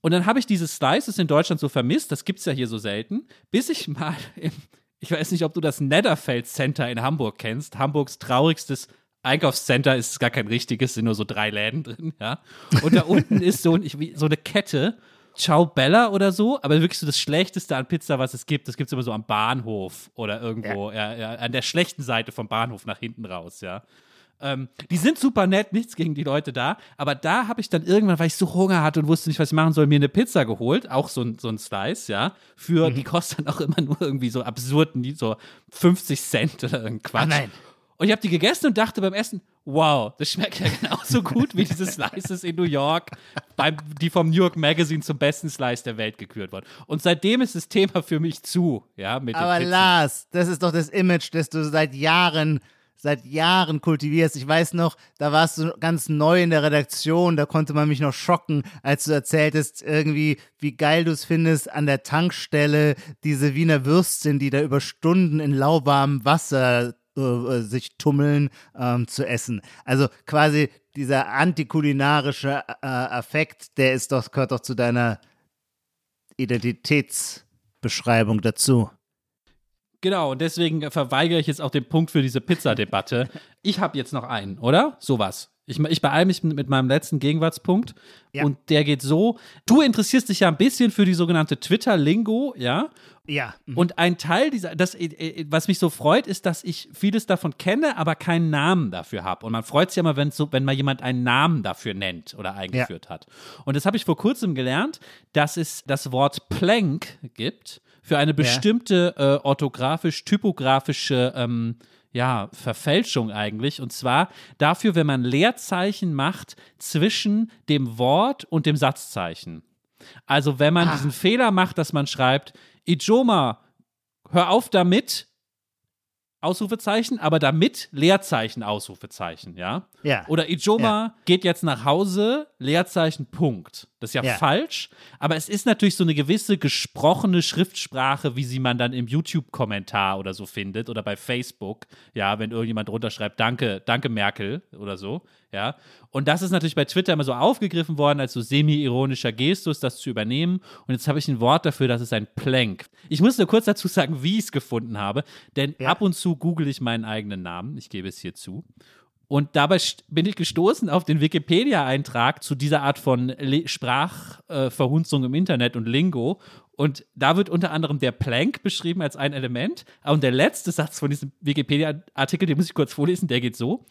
Und dann habe ich diese Slices in Deutschland so vermisst, das gibt es ja hier so selten, bis ich mal im, ich weiß nicht, ob du das Netherfeld Center in Hamburg kennst, Hamburgs traurigstes Einkaufscenter ist gar kein richtiges, sind nur so drei Läden drin, ja. Und da unten ist so, ein, so eine Kette, Ciao Bella oder so, aber wirklich so das Schlechteste an Pizza, was es gibt. Das gibt es immer so am Bahnhof oder irgendwo, ja. Ja, an der schlechten Seite vom Bahnhof nach hinten raus, ja. Ähm, die sind super nett, nichts gegen die Leute da. Aber da habe ich dann irgendwann, weil ich so Hunger hatte und wusste nicht, was ich machen soll, mir eine Pizza geholt. Auch so ein, so ein Slice, ja. Für, die kostet dann auch immer nur irgendwie so absurd, nie so 50 Cent oder irgendein Quatsch. Ah, nein. Und ich habe die gegessen und dachte beim Essen, wow, das schmeckt ja [LAUGHS] genauso gut wie diese Slices in New York, beim, die vom New York Magazine zum besten Slice der Welt gekürt wurden. Und seitdem ist das Thema für mich zu, ja, mit Aber. Lars, das ist doch das Image, das du seit Jahren, seit Jahren kultivierst. Ich weiß noch, da warst du ganz neu in der Redaktion, da konnte man mich noch schocken, als du erzähltest, irgendwie, wie geil du es findest, an der Tankstelle diese Wiener Würstchen, die da über Stunden in lauwarmem Wasser äh, sich tummeln, ähm, zu essen. Also quasi dieser antikulinarische äh, Affekt, der ist doch, gehört doch zu deiner Identitätsbeschreibung dazu. Genau, und deswegen verweigere ich jetzt auch den Punkt für diese Pizzadebatte. [LAUGHS] Ich habe jetzt noch einen, oder? Sowas. Ich, ich beeile mich mit meinem letzten Gegenwartspunkt. Ja. Und der geht so: Du interessierst dich ja ein bisschen für die sogenannte Twitter-Lingo, ja? Ja. mhm. Und ein Teil dieser, das, äh, äh, was mich so freut, ist, dass ich vieles davon kenne, aber keinen Namen dafür habe. Und man freut sich ja immer, wenn so, wenn mal jemand einen Namen dafür nennt oder eingeführt hat. Und das habe ich vor kurzem gelernt, dass es das Wort Plank gibt für eine bestimmte äh, orthografisch-typografische ähm, ja, Verfälschung eigentlich. Und zwar dafür, wenn man Leerzeichen macht zwischen dem Wort und dem Satzzeichen. Also wenn man Ah. diesen Fehler macht, dass man schreibt, Ijoma, hör auf damit, Ausrufezeichen, aber damit Leerzeichen, Ausrufezeichen, ja? Ja. Oder Ijoma geht jetzt nach Hause, Leerzeichen, Punkt. Das ist ja, Ja. falsch, aber es ist natürlich so eine gewisse gesprochene Schriftsprache, wie sie man dann im YouTube-Kommentar oder so findet oder bei Facebook, ja, wenn irgendjemand drunter schreibt, danke, danke Merkel oder so, ja. Und das ist natürlich bei Twitter immer so aufgegriffen worden, als so semi-ironischer Gestus, das zu übernehmen. Und jetzt habe ich ein Wort dafür, das ist ein Plank. Ich muss nur kurz dazu sagen, wie ich es gefunden habe, denn Ja. ab und zu google ich meinen eigenen Namen, ich gebe es hier zu. Und dabei bin ich gestoßen auf den Wikipedia-Eintrag zu dieser Art von Le- Sprachverhunzung im Internet und Lingo. Und da wird unter anderem der Plank beschrieben als ein Element. Und der letzte Satz von diesem Wikipedia-Artikel, den muss ich kurz vorlesen, der geht so.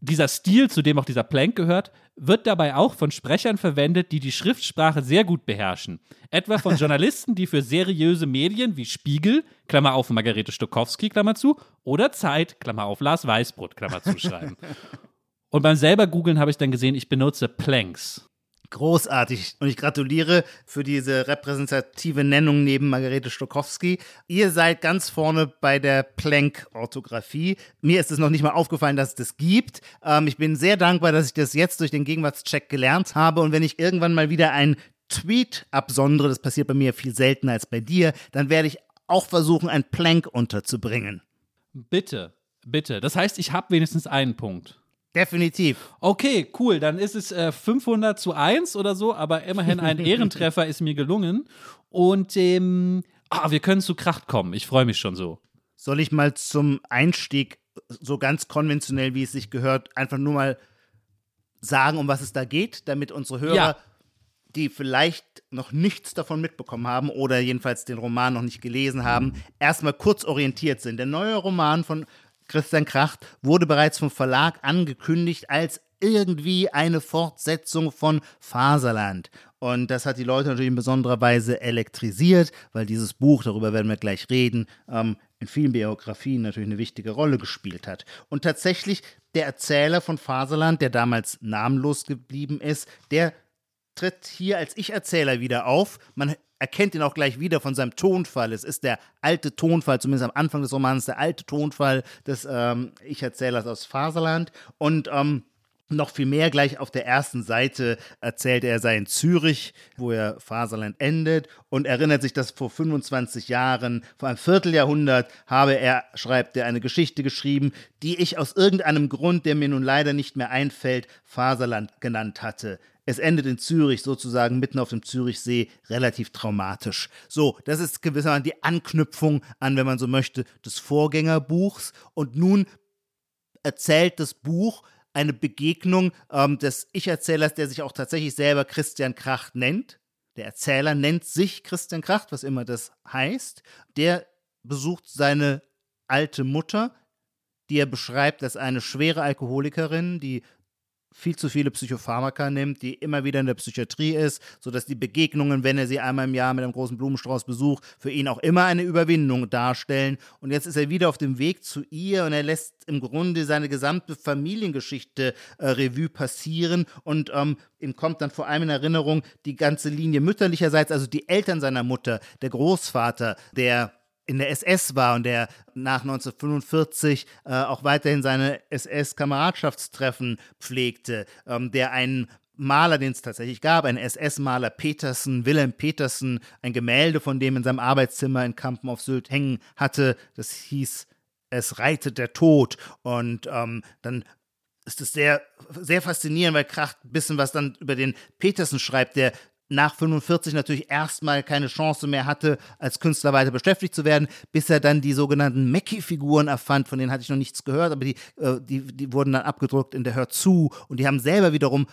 Dieser Stil, zu dem auch dieser Plank gehört, wird dabei auch von Sprechern verwendet, die die Schriftsprache sehr gut beherrschen. Etwa von [LAUGHS] Journalisten, die für seriöse Medien wie Spiegel, Klammer auf Margarete Stokowski, Klammer zu, oder Zeit, Klammer auf Lars Weißbrot, Klammer zu schreiben. [LAUGHS] Und beim selber googeln habe ich dann gesehen, ich benutze Planks. Großartig. Und ich gratuliere für diese repräsentative Nennung neben Margarete Stokowski. Ihr seid ganz vorne bei der Planck-Orthographie. Mir ist es noch nicht mal aufgefallen, dass es das gibt. Ähm, ich bin sehr dankbar, dass ich das jetzt durch den Gegenwartscheck gelernt habe. Und wenn ich irgendwann mal wieder einen Tweet absondere, das passiert bei mir viel seltener als bei dir, dann werde ich auch versuchen, ein Plank unterzubringen. Bitte, bitte. Das heißt, ich habe wenigstens einen Punkt. Definitiv. Okay, cool. Dann ist es äh, 500 zu 1 oder so, aber immerhin ein [LAUGHS] Ehrentreffer ist mir gelungen. Und ähm, ah, wir können zu Kracht kommen. Ich freue mich schon so. Soll ich mal zum Einstieg, so ganz konventionell, wie es sich gehört, einfach nur mal sagen, um was es da geht, damit unsere Hörer, Ja. die vielleicht noch nichts davon mitbekommen haben oder jedenfalls den Roman noch nicht gelesen haben, erstmal kurz orientiert sind. Der neue Roman von Christian Kracht wurde bereits vom Verlag angekündigt als irgendwie eine Fortsetzung von Faserland. Und das hat die Leute natürlich in besonderer Weise elektrisiert, weil dieses Buch, darüber werden wir gleich reden, ähm, in vielen Biografien natürlich eine wichtige Rolle gespielt hat. Und tatsächlich, der Erzähler von Faserland, der damals namenlos geblieben ist, der tritt hier als Ich-Erzähler wieder auf. Man erkennt ihn auch gleich wieder von seinem Tonfall. Es ist der alte Tonfall, zumindest am Anfang des Romans, der alte Tonfall des ähm, Ich-Erzählers aus Faserland. Und ähm, noch viel mehr gleich auf der ersten Seite erzählt er, er sei in Zürich, wo er Faserland endet und erinnert sich, dass vor 25 Jahren, vor einem Vierteljahrhundert, habe er, schreibt er, eine Geschichte geschrieben, die ich aus irgendeinem Grund, der mir nun leider nicht mehr einfällt, Faserland genannt hatte. Es endet in Zürich, sozusagen mitten auf dem Zürichsee, relativ traumatisch. So, das ist gewissermaßen die Anknüpfung an, wenn man so möchte, des Vorgängerbuchs. Und nun erzählt das Buch eine Begegnung ähm, des Ich-Erzählers, der sich auch tatsächlich selber Christian Kracht nennt. Der Erzähler nennt sich Christian Kracht, was immer das heißt. Der besucht seine alte Mutter, die er beschreibt als eine schwere Alkoholikerin, die viel zu viele Psychopharmaka nimmt, die immer wieder in der Psychiatrie ist, sodass die Begegnungen, wenn er sie einmal im Jahr mit einem großen Blumenstrauß besucht, für ihn auch immer eine Überwindung darstellen. Und jetzt ist er wieder auf dem Weg zu ihr und er lässt im Grunde seine gesamte Familiengeschichte äh, Revue passieren und ähm, ihm kommt dann vor allem in Erinnerung die ganze Linie mütterlicherseits, also die Eltern seiner Mutter, der Großvater, der in der SS war und der nach 1945 äh, auch weiterhin seine SS-Kameradschaftstreffen pflegte, ähm, der einen Maler, den es tatsächlich gab, einen SS-Maler Petersen, Wilhelm Petersen, ein Gemälde von dem in seinem Arbeitszimmer in Kampen auf Sylt hängen hatte. Das hieß Es reitet der Tod. Und ähm, dann ist es sehr, sehr faszinierend, weil Kracht ein bisschen was dann über den Petersen schreibt, der nach 45 natürlich erstmal keine Chance mehr hatte, als Künstler weiter beschäftigt zu werden, bis er dann die sogenannten Mackie-Figuren erfand, von denen hatte ich noch nichts gehört, aber die, äh, die, die wurden dann abgedruckt in der Hör zu und die haben selber wiederum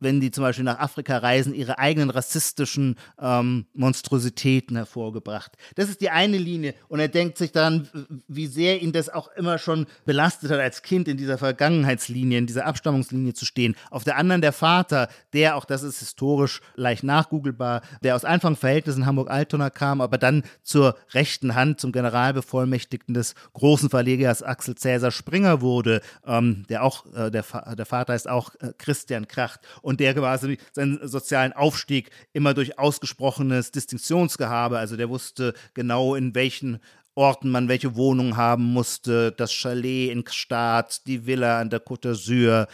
wenn die zum Beispiel nach Afrika reisen, ihre eigenen rassistischen ähm, Monstrositäten hervorgebracht. Das ist die eine Linie. Und er denkt sich daran, wie sehr ihn das auch immer schon belastet hat, als Kind in dieser Vergangenheitslinie, in dieser Abstammungslinie zu stehen. Auf der anderen der Vater, der, auch das ist historisch leicht nachgoogelbar, der aus einfachen Verhältnissen Hamburg-Altona kam, aber dann zur rechten Hand, zum Generalbevollmächtigten des großen Verlegers Axel Cäsar Springer wurde, ähm, der auch, äh, der, der Vater ist auch äh, Christian Kracht der quasi seinen sozialen Aufstieg immer durch ausgesprochenes Distinktionsgehabe, also der wusste genau, in welchen Orten man welche Wohnung haben musste, das Chalet in Gstaad, die Villa an der Côte d'Azur,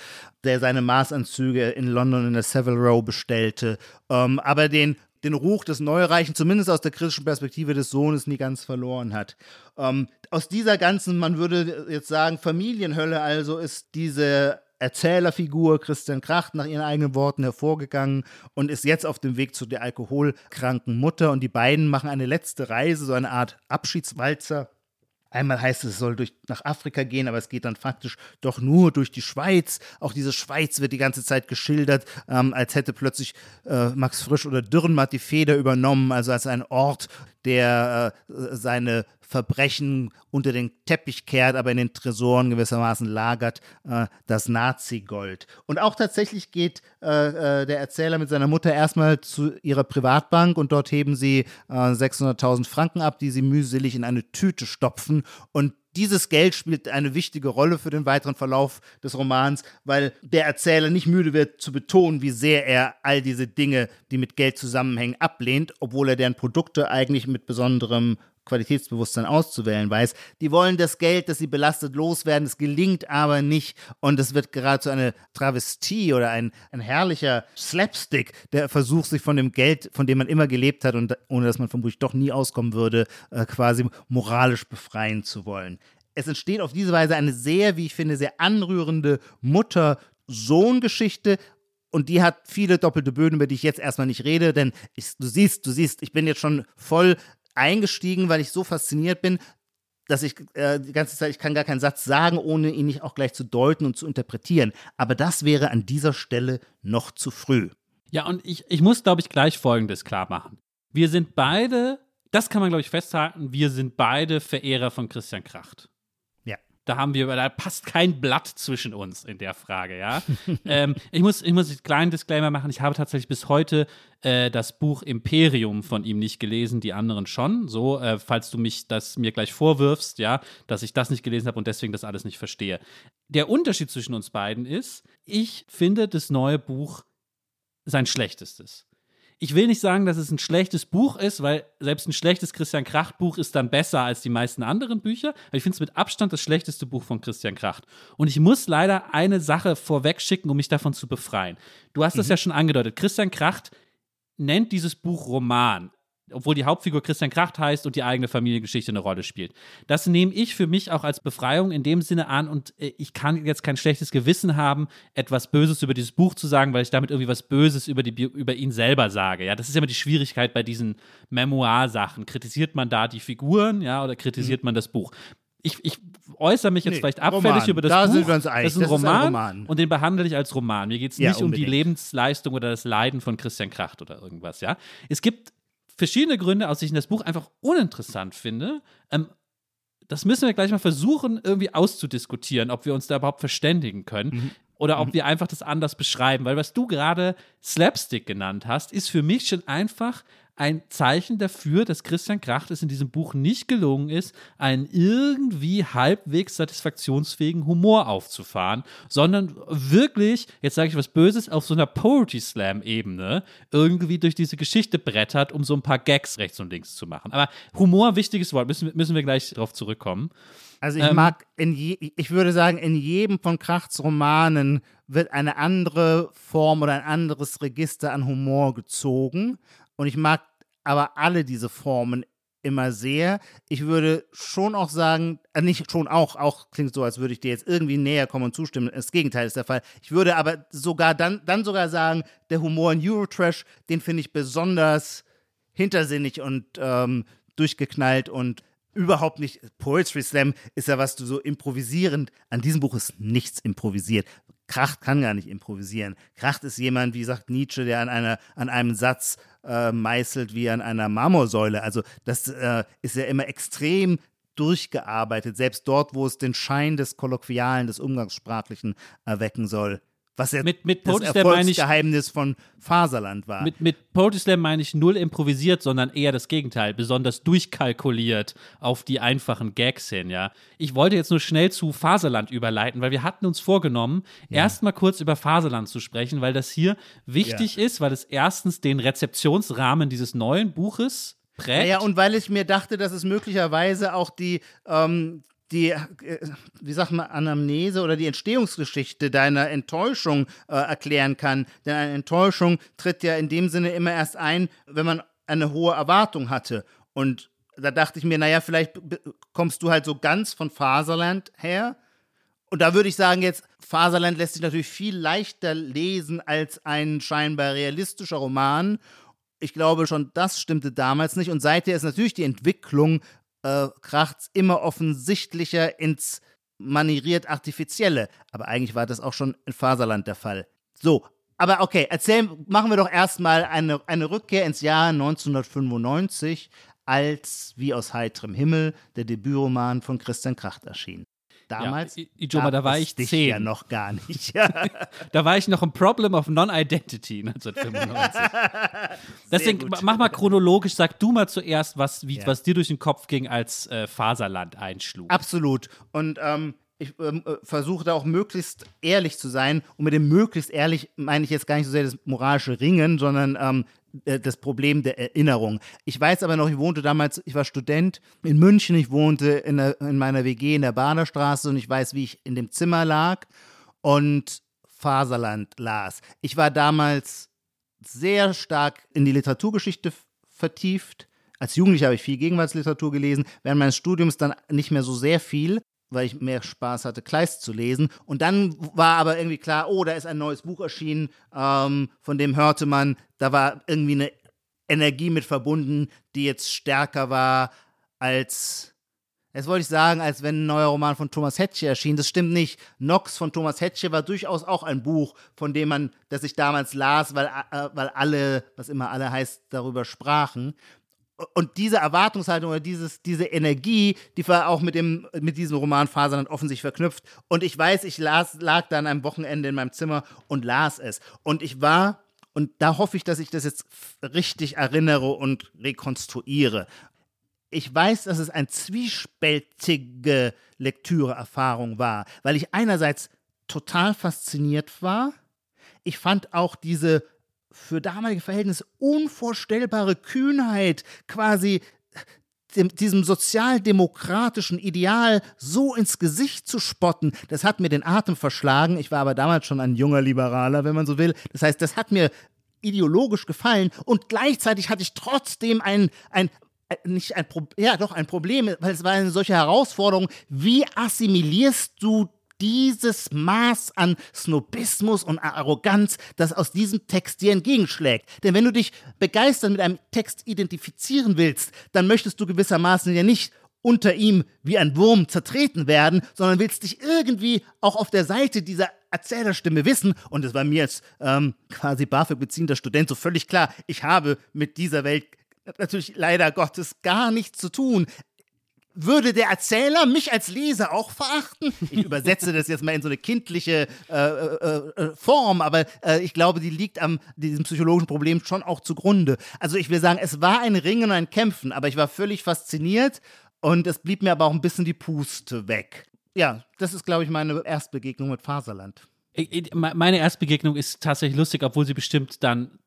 der seine Maßanzüge in London in der Savile Row bestellte, ähm, aber den den Ruch des Neureichen, zumindest aus der kritischen Perspektive des Sohnes, nie ganz verloren hat. Ähm, aus dieser ganzen, man würde jetzt sagen, Familienhölle also ist diese Erzählerfigur Christian Kracht nach ihren eigenen Worten hervorgegangen und ist jetzt auf dem Weg zu der alkoholkranken Mutter. Und die beiden machen eine letzte Reise, so eine Art Abschiedswalzer. Einmal heißt es, es soll durch, nach Afrika gehen, aber es geht dann faktisch doch nur durch die Schweiz. Auch diese Schweiz wird die ganze Zeit geschildert, ähm, als hätte plötzlich äh, Max Frisch oder Dürrenmatt die Feder übernommen, also als ein Ort, der äh, seine Verbrechen unter den Teppich kehrt, aber in den Tresoren gewissermaßen lagert, äh, das Nazi-Gold. Und auch tatsächlich geht äh, äh der Erzähler mit seiner Mutter erstmal zu ihrer Privatbank und dort heben sie 600.000 äh, Franken ab, die sie mühselig in eine Tüte stopfen und dieses Geld spielt eine wichtige Rolle für den weiteren Verlauf des Romans, weil der Erzähler nicht müde wird zu betonen, wie sehr er all diese Dinge, die mit Geld zusammenhängen, ablehnt, obwohl er deren Produkte eigentlich mit besonderem Qualitätsbewusstsein auszuwählen weiß. Die wollen das Geld, das sie belastet, loswerden. Es gelingt aber nicht. Und es wird geradezu eine Travestie oder ein, ein herrlicher Slapstick, der Versuch, sich von dem Geld, von dem man immer gelebt hat und ohne dass man vermutlich doch nie auskommen würde, äh, quasi moralisch befreien zu wollen. Es entsteht auf diese Weise eine sehr, wie ich finde, sehr anrührende Mutter-Sohn-Geschichte, und die hat viele doppelte Böden, über die ich jetzt erstmal nicht rede, denn ich, du siehst, du siehst, ich bin jetzt schon voll eingestiegen, weil ich so fasziniert bin, dass ich äh, die ganze Zeit, ich kann gar keinen Satz sagen, ohne ihn nicht auch gleich zu deuten und zu interpretieren. Aber das wäre an dieser Stelle noch zu früh. Ja, und ich, ich muss, glaube ich, gleich Folgendes klar machen. Wir sind beide, das kann man, glaube ich, festhalten, wir sind beide Verehrer von Christian Kracht. Da haben wir, da passt kein Blatt zwischen uns in der Frage, ja. [LAUGHS] ähm, ich muss, ich muss einen kleinen Disclaimer machen. Ich habe tatsächlich bis heute äh, das Buch Imperium von ihm nicht gelesen, die anderen schon. So, äh, falls du mich das mir gleich vorwirfst, ja, dass ich das nicht gelesen habe und deswegen das alles nicht verstehe. Der Unterschied zwischen uns beiden ist, ich finde das neue Buch sein schlechtestes ich will nicht sagen, dass es ein schlechtes Buch ist, weil selbst ein schlechtes Christian Kracht Buch ist dann besser als die meisten anderen Bücher. Aber ich finde es mit Abstand das schlechteste Buch von Christian Kracht. Und ich muss leider eine Sache vorweg schicken, um mich davon zu befreien. Du hast mhm. das ja schon angedeutet. Christian Kracht nennt dieses Buch Roman obwohl die Hauptfigur Christian Kracht heißt und die eigene Familiengeschichte eine Rolle spielt. Das nehme ich für mich auch als Befreiung in dem Sinne an und äh, ich kann jetzt kein schlechtes Gewissen haben, etwas Böses über dieses Buch zu sagen, weil ich damit irgendwie was Böses über, die, über ihn selber sage. Ja, das ist immer die Schwierigkeit bei diesen Memoir-Sachen. Kritisiert man da die Figuren, ja, oder kritisiert mhm. man das Buch? Ich, ich, äußere mich jetzt nee, vielleicht abfällig Roman. über das da Buch. Sind wir uns einig. Das ist ein, Roman, ist ein Roman, und den behandle ich als Roman. Mir geht es nicht ja, um die Lebensleistung oder das Leiden von Christian Kracht oder irgendwas. Ja, es gibt verschiedene Gründe, aus denen ich das Buch einfach uninteressant finde. Ähm, das müssen wir gleich mal versuchen, irgendwie auszudiskutieren, ob wir uns da überhaupt verständigen können. Mhm. Oder ob mhm. wir einfach das anders beschreiben. Weil was du gerade Slapstick genannt hast, ist für mich schon einfach ein Zeichen dafür, dass Christian Kracht es in diesem Buch nicht gelungen ist, einen irgendwie halbwegs satisfaktionsfähigen Humor aufzufahren, sondern wirklich, jetzt sage ich was Böses, auf so einer Poetry Slam-Ebene irgendwie durch diese Geschichte brettert, um so ein paar Gags rechts und links zu machen. Aber Humor, wichtiges Wort, müssen, müssen wir gleich darauf zurückkommen. Also ich ähm, mag in je, ich würde sagen, in jedem von Krachts Romanen wird eine andere Form oder ein anderes Register an Humor gezogen. Und ich mag aber alle diese Formen immer sehr. Ich würde schon auch sagen, äh, nicht schon auch, auch klingt so, als würde ich dir jetzt irgendwie näher kommen und zustimmen. Das Gegenteil ist der Fall. Ich würde aber sogar dann, dann sogar sagen, der Humor in Eurotrash, den finde ich besonders hintersinnig und ähm, durchgeknallt und überhaupt nicht. Poetry Slam ist ja was du so improvisierend. An diesem Buch ist nichts improvisiert. Kracht kann gar nicht improvisieren. Kracht ist jemand, wie sagt Nietzsche, der an, einer, an einem Satz äh, meißelt wie an einer Marmorsäule. Also das äh, ist ja immer extrem durchgearbeitet, selbst dort, wo es den Schein des Kolloquialen, des Umgangssprachlichen erwecken soll. Was ja mit, mit das Erfolgsgeheimnis von Faserland war. Mit, mit Poetry Slam meine ich null improvisiert, sondern eher das Gegenteil, besonders durchkalkuliert auf die einfachen Gags hin, ja. Ich wollte jetzt nur schnell zu Faserland überleiten, weil wir hatten uns vorgenommen, ja. erstmal kurz über Faserland zu sprechen, weil das hier wichtig ja. ist, weil es erstens den Rezeptionsrahmen dieses neuen Buches prägt. Ja, und weil ich mir dachte, dass es möglicherweise auch die, ähm, die, äh, wie sagt man, Anamnese oder die Entstehungsgeschichte deiner Enttäuschung äh, erklären kann. Denn eine Enttäuschung tritt ja in dem Sinne immer erst ein, wenn man eine hohe Erwartung hatte. Und da dachte ich mir, naja, vielleicht kommst du halt so ganz von Faserland her. Und da würde ich sagen, jetzt, Faserland lässt sich natürlich viel leichter lesen als ein scheinbar realistischer Roman. Ich glaube, schon das stimmte damals nicht. Und seither ist natürlich die Entwicklung äh, kracht immer offensichtlicher ins manieriert Artifizielle. Aber eigentlich war das auch schon in Faserland der Fall. So, aber okay, erzählen, machen wir doch erstmal eine, eine Rückkehr ins Jahr 1995, als wie aus heiterem Himmel der Debütroman von Christian Kracht erschien. Damals. Ja, Ijoma, da war ich zehn. ja noch gar nicht. [LAUGHS] da war ich noch im Problem of Non-Identity [LAUGHS] 1995. Deswegen mach mal chronologisch, sag du mal zuerst, was, wie, ja. was dir durch den Kopf ging, als äh, Faserland einschlug. Absolut. Und ähm, ich ähm, äh, versuche da auch möglichst ehrlich zu sein. Und mit dem möglichst ehrlich meine ich jetzt gar nicht so sehr das moralische Ringen, sondern ähm, äh, das Problem der Erinnerung. Ich weiß aber noch, ich wohnte damals, ich war Student in München, ich wohnte in, der, in meiner WG in der Baderstraße und ich weiß, wie ich in dem Zimmer lag und Faserland las. Ich war damals sehr stark in die Literaturgeschichte vertieft. Als Jugendlicher habe ich viel Gegenwartsliteratur gelesen, während meines Studiums dann nicht mehr so sehr viel weil ich mehr Spaß hatte, Kleist zu lesen. Und dann war aber irgendwie klar, oh, da ist ein neues Buch erschienen, ähm, von dem hörte man, da war irgendwie eine Energie mit verbunden, die jetzt stärker war als, jetzt wollte ich sagen, als wenn ein neuer Roman von Thomas Hetche erschien. Das stimmt nicht. Nox von Thomas Hetche war durchaus auch ein Buch, von dem man, das ich damals las, weil, äh, weil alle, was immer alle heißt, darüber sprachen und diese Erwartungshaltung oder dieses, diese Energie, die war auch mit, dem, mit diesem Roman Faserland offensichtlich verknüpft. Und ich weiß, ich las, lag dann am Wochenende in meinem Zimmer und las es. Und ich war, und da hoffe ich, dass ich das jetzt richtig erinnere und rekonstruiere. Ich weiß, dass es eine zwiespältige Lektüreerfahrung war, weil ich einerseits total fasziniert war. Ich fand auch diese für damalige Verhältnisse unvorstellbare Kühnheit, quasi dem, diesem sozialdemokratischen Ideal so ins Gesicht zu spotten, das hat mir den Atem verschlagen. Ich war aber damals schon ein junger Liberaler, wenn man so will. Das heißt, das hat mir ideologisch gefallen und gleichzeitig hatte ich trotzdem ein, ein, nicht ein Problem, ja doch ein Problem, weil es war eine solche Herausforderung. Wie assimilierst du dieses Maß an Snobismus und Arroganz, das aus diesem Text dir entgegenschlägt. Denn wenn du dich begeistern mit einem Text identifizieren willst, dann möchtest du gewissermaßen ja nicht unter ihm wie ein Wurm zertreten werden, sondern willst dich irgendwie auch auf der Seite dieser Erzählerstimme wissen. Und es war mir als ähm, quasi BAföG beziehender Student so völlig klar, ich habe mit dieser Welt natürlich leider Gottes gar nichts zu tun würde der Erzähler mich als Leser auch verachten? Ich übersetze das jetzt mal in so eine kindliche äh, äh, äh, Form, aber äh, ich glaube, die liegt am diesem psychologischen Problem schon auch zugrunde. Also ich will sagen, es war ein Ringen und ein Kämpfen, aber ich war völlig fasziniert und es blieb mir aber auch ein bisschen die Puste weg. Ja, das ist, glaube ich, meine Erstbegegnung mit Faserland. Meine Erstbegegnung ist tatsächlich lustig, obwohl sie bestimmt dann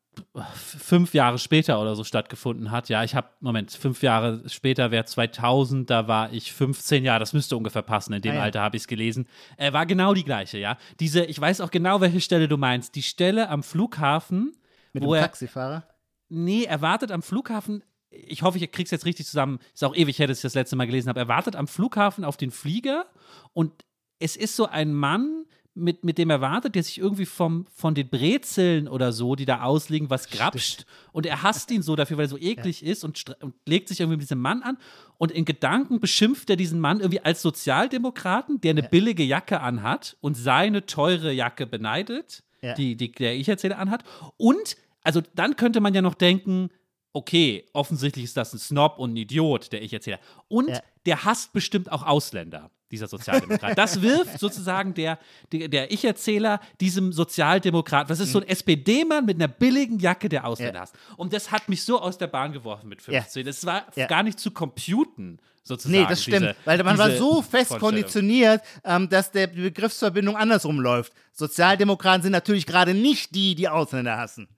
fünf Jahre später oder so stattgefunden hat. Ja, ich habe, Moment, fünf Jahre später wäre 2000, da war ich 15 Jahre, das müsste ungefähr passen, in dem ah, ja. Alter habe ich es gelesen. Äh, war genau die gleiche, ja. Diese, ich weiß auch genau, welche Stelle du meinst. Die Stelle am Flughafen. Mit wo dem Taxifahrer? nee, er wartet am Flughafen ich hoffe, ich krieg's jetzt richtig zusammen. Ist auch ewig her, dass ich das letzte Mal gelesen habe. Er wartet am Flughafen auf den Flieger und es ist so ein Mann, mit, mit dem er wartet, der sich irgendwie vom, von den Brezeln oder so, die da ausliegen, was grapscht. Und er hasst ihn so dafür, weil er so eklig ja. ist und, und, legt sich irgendwie mit diesem Mann an. Und in Gedanken beschimpft er diesen Mann irgendwie als Sozialdemokraten, der eine ja. billige Jacke anhat und seine teure Jacke beneidet, ja. die, die der Ich-Erzähler anhat. Und, also dann könnte man ja noch denken, okay, offensichtlich ist das ein Snob und ein Idiot, der Ich-Erzähler. Und der hasst bestimmt auch Ausländer dieser Sozialdemokrat. Das [LAUGHS] wirft sozusagen der, der, der Ich-Erzähler diesem Sozialdemokrat, was ist so ein SPD-Mann mit einer billigen Jacke, der Ausländer ja. hast. Und das hat mich so aus der Bahn geworfen mit 15. Es ja. war ja. gar nicht zu computen. Sozusagen, nee, das stimmt, diese, weil man war so fest konditioniert, ähm, dass der Begriffsverbindung andersrum läuft. Sozialdemokraten sind natürlich gerade nicht die, die Ausländer hassen.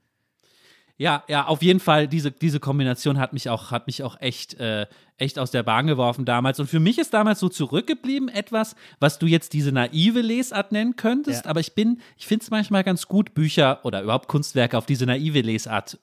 Ja, ja, auf jeden Fall, diese, diese Kombination hat mich auch, hat mich auch echt, äh, echt aus der Bahn geworfen damals. Und für mich ist damals so zurückgeblieben etwas, was du jetzt diese naive Lesart nennen könntest. Ja. Aber ich bin, ich finde es manchmal ganz gut, Bücher oder überhaupt Kunstwerke auf diese naive Lesart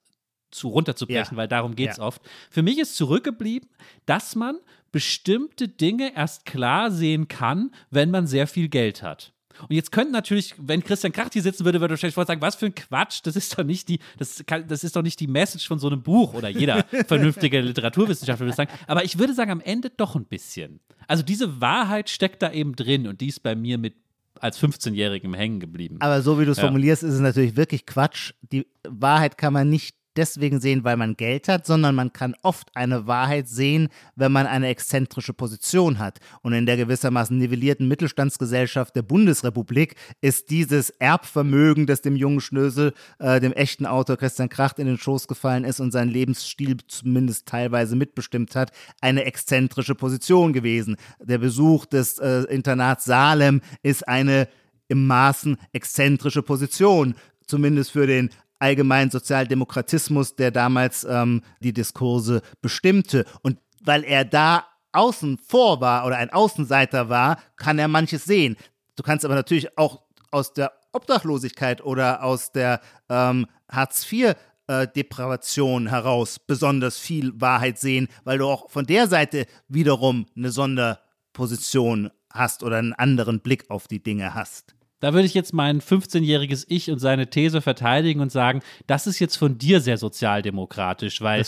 zu runterzubrechen, ja. weil darum geht es ja. oft. Für mich ist zurückgeblieben, dass man bestimmte Dinge erst klar sehen kann, wenn man sehr viel Geld hat. Und jetzt könnte natürlich, wenn Christian Kracht hier sitzen würde, würde er wahrscheinlich sagen, was für ein Quatsch, das ist doch nicht die, das, kann, das ist doch nicht die Message von so einem Buch oder jeder [LAUGHS] vernünftige Literaturwissenschaftler würde sagen. Aber ich würde sagen, am Ende doch ein bisschen. Also diese Wahrheit steckt da eben drin und die ist bei mir mit als 15-Jährigem hängen geblieben. Aber so wie du es ja. formulierst, ist es natürlich wirklich Quatsch. Die Wahrheit kann man nicht deswegen sehen, weil man Geld hat, sondern man kann oft eine Wahrheit sehen, wenn man eine exzentrische Position hat. Und in der gewissermaßen nivellierten Mittelstandsgesellschaft der Bundesrepublik ist dieses Erbvermögen, das dem jungen Schnösel, äh, dem echten Autor Christian Kracht in den Schoß gefallen ist und seinen Lebensstil zumindest teilweise mitbestimmt hat, eine exzentrische Position gewesen. Der Besuch des äh, Internats Salem ist eine im Maßen exzentrische Position zumindest für den allgemeinen Sozialdemokratismus, der damals ähm, die Diskurse bestimmte. Und weil er da außen vor war oder ein Außenseiter war, kann er manches sehen. Du kannst aber natürlich auch aus der Obdachlosigkeit oder aus der ähm, Hartz IV äh, Depravation heraus besonders viel Wahrheit sehen, weil du auch von der Seite wiederum eine Sonderposition hast oder einen anderen Blick auf die Dinge hast. Da würde ich jetzt mein 15-jähriges Ich und seine These verteidigen und sagen, das ist jetzt von dir sehr sozialdemokratisch, weil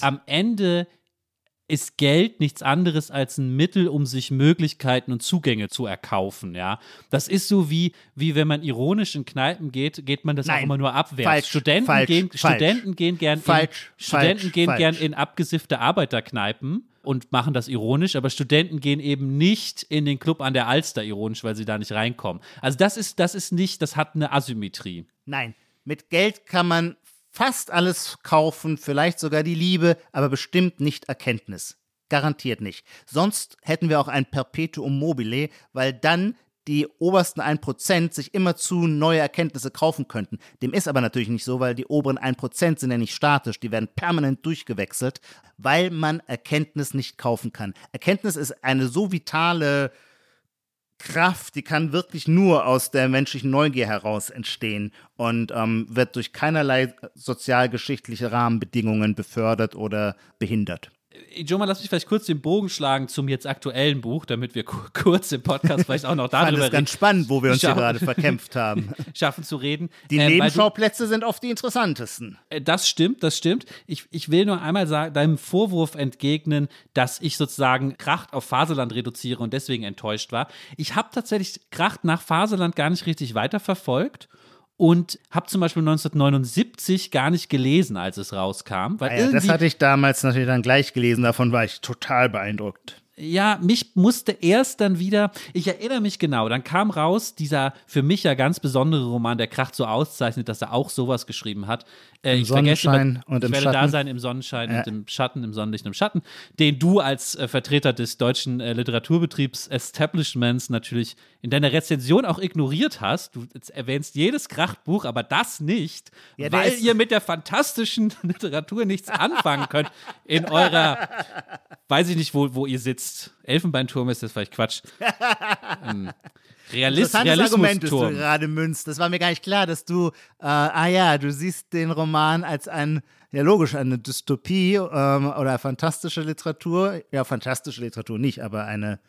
am Ende ist Geld nichts anderes als ein Mittel, um sich Möglichkeiten und Zugänge zu erkaufen, ja. Das ist so wie, wie wenn man ironisch in Kneipen geht, geht man das Nein, auch immer nur abwärts. Falsch, Studenten, falsch, gehen, falsch, Studenten gehen gern falsch, in, Studenten gehen gern in abgesiffte Arbeiterkneipen und machen das ironisch, aber Studenten gehen eben nicht in den Club an der Alster ironisch, weil sie da nicht reinkommen. Also das ist, das ist nicht, das hat eine Asymmetrie. Nein, mit Geld kann man fast alles kaufen, vielleicht sogar die Liebe, aber bestimmt nicht Erkenntnis. Garantiert nicht. Sonst hätten wir auch ein Perpetuum mobile, weil dann die obersten 1% sich immerzu neue Erkenntnisse kaufen könnten. Dem ist aber natürlich nicht so, weil die oberen 1% sind ja nicht statisch, die werden permanent durchgewechselt, weil man Erkenntnis nicht kaufen kann. Erkenntnis ist eine so vitale Kraft, die kann wirklich nur aus der menschlichen Neugier heraus entstehen und ähm, wird durch keinerlei sozialgeschichtliche Rahmenbedingungen befördert oder behindert. Joma, lass mich vielleicht kurz den Bogen schlagen zum jetzt aktuellen Buch, damit wir [LAUGHS] kurz im Podcast vielleicht auch noch darüber reden. Das ist ganz spannend, wo wir uns hier gerade verkämpft haben. [LAUGHS] Schaffen zu reden. Die ähm, Nebenschauplätze sind oft die interessantesten. Äh, das stimmt, das stimmt. Ich, ich will nur einmal sagen, deinem Vorwurf entgegnen, dass ich sozusagen Kracht auf Faserland reduziere und deswegen enttäuscht war. Ich habe tatsächlich Kracht nach Faserland gar nicht richtig weiterverfolgt und habe zum Beispiel 1979 gar nicht gelesen, als es rauskam. Weil ah ja, das hatte ich damals natürlich dann gleich gelesen, davon war ich total beeindruckt ja, mich musste erst dann wieder, ich erinnere mich genau, dann kam raus dieser für mich ja ganz besondere Roman, der Kracht so auszeichnet, dass er auch sowas geschrieben hat. Äh, Im ich Sonnenschein vergesse, und ich im werde Schatten. da sein im Sonnenschein ja. und im Schatten, im Sonnenlicht und im Schatten, den du als äh, Vertreter des deutschen äh, Literaturbetriebs Establishments natürlich in deiner Rezension auch ignoriert hast. Du erwähnst jedes Krachtbuch, aber das nicht, ja, weil ihr mit der fantastischen [LAUGHS] Literatur nichts anfangen könnt in eurer, weiß ich nicht, wo, wo ihr sitzt. Elfenbeinturm ist das vielleicht Quatsch. [LAUGHS] ähm, Realist, Interessantes Argument, das du gerade münzt. Das war mir gar nicht klar, dass du, äh, ah ja, du siehst den Roman als ein, ja logisch, eine Dystopie ähm, oder fantastische Literatur. Ja, fantastische Literatur nicht, aber eine,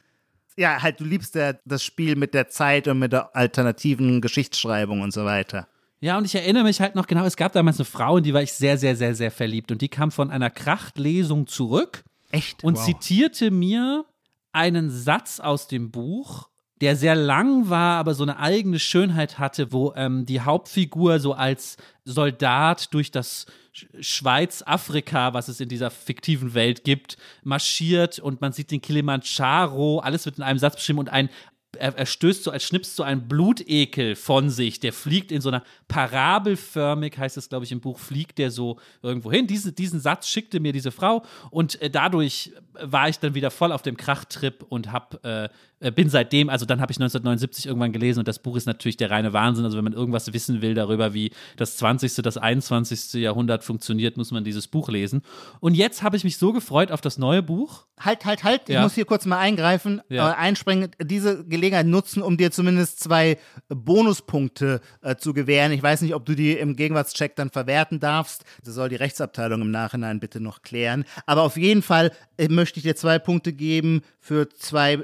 ja, halt, du liebst ja das Spiel mit der Zeit und mit der alternativen Geschichtsschreibung und so weiter. Ja, und ich erinnere mich halt noch genau, es gab damals eine Frau, in die war ich sehr, sehr, sehr, sehr verliebt. Und die kam von einer Krachtlesung zurück Echt? und wow. zitierte mir einen Satz aus dem Buch, der sehr lang war, aber so eine eigene Schönheit hatte, wo ähm, die Hauptfigur so als Soldat durch das Sch- Schweiz-Afrika, was es in dieser fiktiven Welt gibt, marschiert und man sieht den Kilimanjaro, alles wird in einem Satz beschrieben und ein er, stößt so, als schnipst so ein Blutekel von sich. Der fliegt in so einer parabelförmig, heißt es, glaube ich, im Buch, fliegt der so irgendwo hin. Diese, diesen Satz schickte mir diese Frau und äh, dadurch war ich dann wieder voll auf dem Krachtrip und hab, äh, äh, bin seitdem, also dann habe ich 1979 irgendwann gelesen und das Buch ist natürlich der reine Wahnsinn. Also wenn man irgendwas wissen will darüber, wie das 20., das 21. Jahrhundert funktioniert, muss man dieses Buch lesen. Und jetzt habe ich mich so gefreut auf das neue Buch. Halt, halt, halt. Ich Ja. muss hier kurz mal eingreifen, Ja. äh, einspringen, diese Gelegenheit nutzen, um dir zumindest zwei Bonuspunkte äh, zu gewähren. Ich weiß nicht, ob du die im Gegenwartscheck dann verwerten darfst. Das soll die Rechtsabteilung im Nachhinein bitte noch klären. Aber auf jeden Fall äh, möchte ich dir zwei Punkte geben für zwei,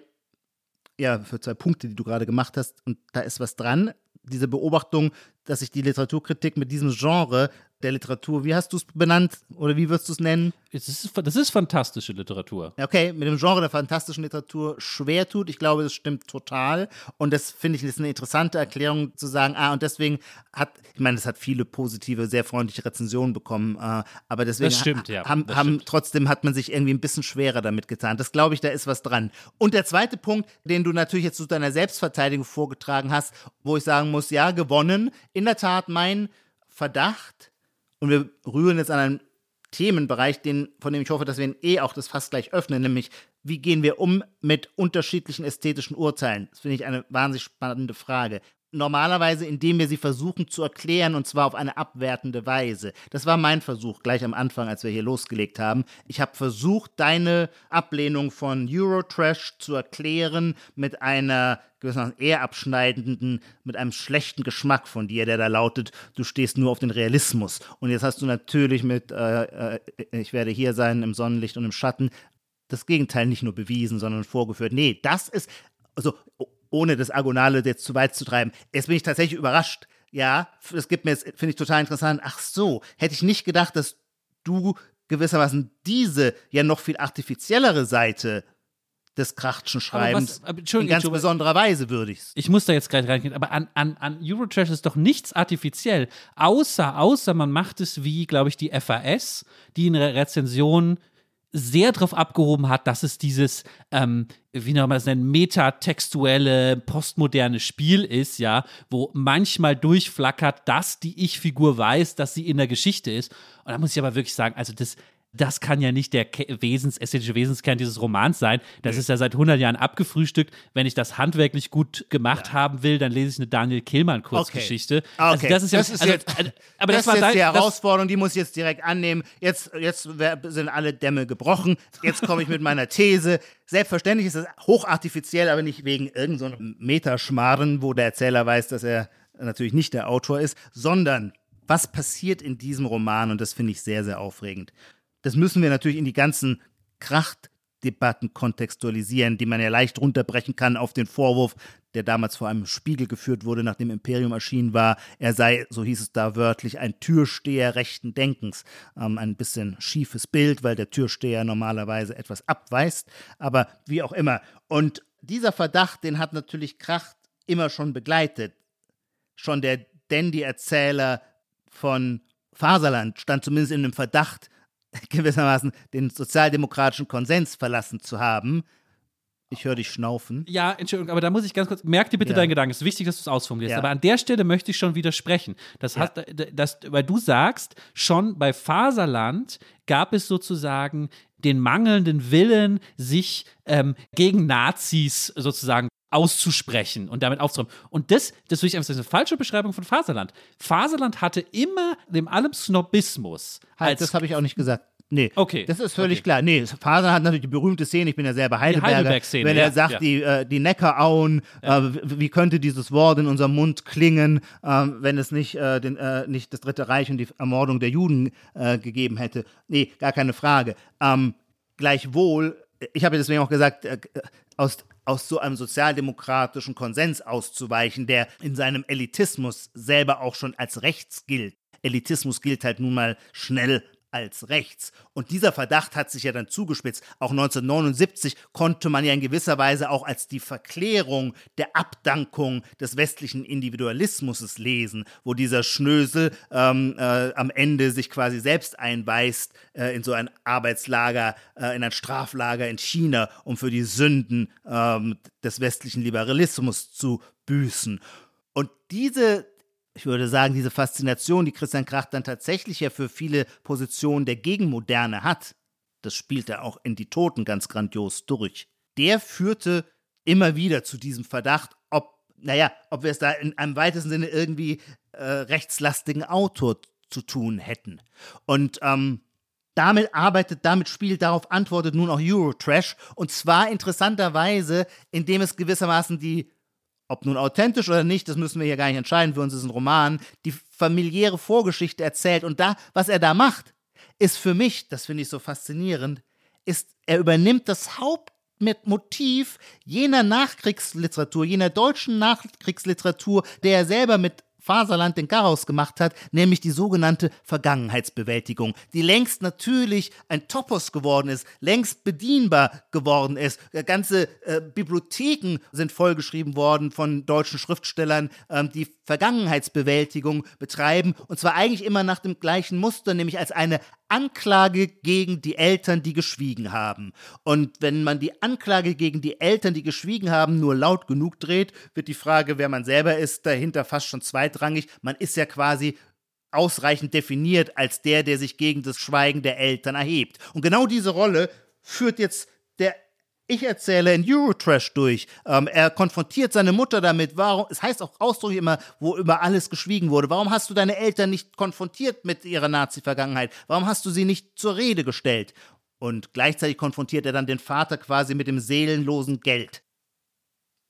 ja, für zwei Punkte, die du gerade gemacht hast. Und da ist was dran. Diese Beobachtung, dass sich die Literaturkritik mit diesem Genre der Literatur, wie hast du es benannt oder wie würdest du es nennen? Das ist, das ist fantastische Literatur. okay, mit dem Genre der fantastischen Literatur schwer tut. Ich glaube, das stimmt total. Und das finde ich ist eine interessante Erklärung zu sagen, ah, und deswegen hat, ich meine, das hat viele positive, sehr freundliche Rezensionen bekommen, äh, aber deswegen Das stimmt, ha- ja, haben, das haben stimmt. trotzdem hat man sich irgendwie ein bisschen schwerer damit getan. Das glaube ich, da ist was dran. Und der zweite Punkt, den du natürlich jetzt zu deiner Selbstverteidigung vorgetragen hast, wo ich sagen muss, ja, gewonnen. In der Tat, mein Verdacht, und wir rühren jetzt an einen Themenbereich, den, von dem ich hoffe, dass wir ihn eh auch das fast gleich öffnen, nämlich wie gehen wir um mit unterschiedlichen ästhetischen Urteilen? Das finde ich eine wahnsinnig spannende Frage. Normalerweise, indem wir sie versuchen zu erklären und zwar auf eine abwertende Weise. Das war mein Versuch gleich am Anfang, als wir hier losgelegt haben. Ich habe versucht, deine Ablehnung von Eurotrash zu erklären mit einer gewissermaßen eher abschneidenden, mit einem schlechten Geschmack von dir, der da lautet, du stehst nur auf den Realismus. Und jetzt hast du natürlich mit, äh, äh, ich werde hier sein im Sonnenlicht und im Schatten, das Gegenteil nicht nur bewiesen, sondern vorgeführt. Nee, das ist, also ohne das Agonale jetzt zu weit zu treiben, jetzt bin ich tatsächlich überrascht. Ja, das gibt mir jetzt, finde ich total interessant. Ach so, hätte ich nicht gedacht, dass du gewissermaßen diese ja noch viel artifiziellere Seite des Krachtschen Schreibens aber in Entschuldigung, ganz Tobi, besonderer Weise würdigst. Ich muss da jetzt gleich reingehen, aber an, an, an Eurotrash ist doch nichts artifiziell, außer, außer man macht es wie, glaube ich, die FAS, die in der Rezension sehr drauf abgehoben hat, dass es dieses, ähm, wie nennt man das nennen, metatextuelle, postmoderne Spiel ist, ja, wo manchmal durchflackert, dass die Ich-Figur weiß, dass sie in der Geschichte ist. Und da muss ich aber wirklich sagen, also das, das kann ja nicht der Wesens, ästhetische Wesenskern dieses Romans sein. Das ist ja seit 100 Jahren abgefrühstückt. Wenn ich das handwerklich gut gemacht haben will, dann lese ich eine Daniel Kehlmann Kurzgeschichte. Ah, Also Okay. das ist ja, Das ist also, jetzt- also, aber das, das, war ist jetzt die das, Herausforderung, die muss ich jetzt direkt annehmen. Jetzt, jetzt sind alle Dämme gebrochen. Jetzt komme ich mit meiner These. Selbstverständlich ist es hochartifiziell, aber nicht wegen irgendeinem Metaschmarren, wo der Erzähler weiß, dass er natürlich nicht der Autor ist, sondern was passiert in diesem Roman und das finde ich sehr, sehr aufregend. Das müssen wir natürlich in die ganzen Krachtdebatten kontextualisieren, die man ja leicht runterbrechen kann auf den Vorwurf, der damals vor einem Spiegel geführt wurde, nachdem Imperium erschienen war, er sei, so hieß es da wörtlich, ein Türsteher rechten Denkens. Ähm, ein bisschen schiefes Bild, weil der Türsteher normalerweise etwas abweist, aber wie auch immer. Und dieser Verdacht, den hat natürlich Kracht immer schon begleitet. Schon der Dandy-Erzähler von Faserland stand zumindest in dem Verdacht, [LAUGHS] gewissermaßen den sozialdemokratischen Konsens verlassen zu haben. Ich höre dich schnaufen. Ja, Entschuldigung, aber da muss ich ganz kurz, merk dir bitte Ja. deinen Gedanken, es ist wichtig, dass du es ausformulierst, Ja. aber an der Stelle möchte ich schon widersprechen. Das Ja. hat, das, weil du sagst, schon bei Faserland gab es sozusagen den mangelnden Willen, sich ähm, gegen Nazis sozusagen auszusprechen und damit aufzuräumen. Und das, das will ich einfach sagen, eine falsche Beschreibung von Faserland. Faserland hatte immer dem allem Snobismus Halt, das habe ich auch nicht gesagt. Nee, Okay, das ist völlig okay. klar. Nee, Fasern hat natürlich die berühmte Szene, ich bin ja selber Heidelberger, Heidelberg-Szene, wenn er ja, sagt, ja. die, äh, die Neckarauen, äh, wie, könnte dieses Wort in unserem Mund klingen, äh, wenn es nicht, äh, den, äh, nicht das Dritte Reich und die Ermordung der Juden äh, gegeben hätte. Nee, gar keine Frage. Ähm, gleichwohl, ich habe ja deswegen auch gesagt, aus, aus so einem sozialdemokratischen Konsens auszuweichen, der in seinem Elitismus selber auch schon als rechts gilt. Elitismus gilt halt nun mal schnell als rechts. Und dieser Verdacht hat sich ja dann zugespitzt. Auch 1979 konnte man ja in gewisser Weise auch als die Verklärung der Abdankung des westlichen Individualismus lesen, wo dieser Schnösel ähm, äh, am Ende sich quasi selbst einweist äh, in so ein Arbeitslager, äh, in ein Straflager in China, um für die Sünden ähm, des westlichen Liberalismus zu büßen. Und diese ich würde sagen, diese Faszination, die Christian Kracht dann tatsächlich ja für viele Positionen der Gegenmoderne hat, das spielt er auch in Die Toten ganz grandios durch. Der führte immer wieder zu diesem Verdacht, ob, naja, ob wir es da in einem weitesten Sinne irgendwie äh, rechtslastigen Autor zu tun hätten. Und ähm, damit arbeitet, damit spielt, darauf antwortet nun auch Eurotrash. Und zwar interessanterweise, indem es gewissermaßen die ob nun authentisch oder nicht, das müssen wir hier gar nicht entscheiden. Für uns ist ein Roman, die familiäre Vorgeschichte erzählt. Und da, was er da macht, ist für mich, das finde ich so faszinierend, ist, er übernimmt das Hauptmotiv jener Nachkriegsliteratur, jener deutschen Nachkriegsliteratur, der er selber mit Faserland den Garaus gemacht hat, nämlich die sogenannte Vergangenheitsbewältigung, die längst natürlich ein Topos geworden ist, längst bedienbar geworden ist. Ganze äh, Bibliotheken sind vollgeschrieben worden von deutschen Schriftstellern, ähm, die Vergangenheitsbewältigung betreiben, und zwar eigentlich immer nach dem gleichen Muster, nämlich als eine Anklage gegen die Eltern, die geschwiegen haben. Und wenn man die Anklage gegen die Eltern, die geschwiegen haben, nur laut genug dreht, wird die Frage, wer man selber ist, dahinter fast schon zweitrangig. Man ist ja quasi ausreichend definiert als der, der sich gegen das Schweigen der Eltern erhebt. Und genau diese Rolle führt jetzt der ich erzähle in Eurotrash durch. Ähm, er konfrontiert seine Mutter damit. Warum? Es heißt auch ausdrücklich immer, wo über alles geschwiegen wurde. Warum hast du deine Eltern nicht konfrontiert mit ihrer Nazi-Vergangenheit? Warum hast du sie nicht zur Rede gestellt? Und gleichzeitig konfrontiert er dann den Vater quasi mit dem seelenlosen Geld.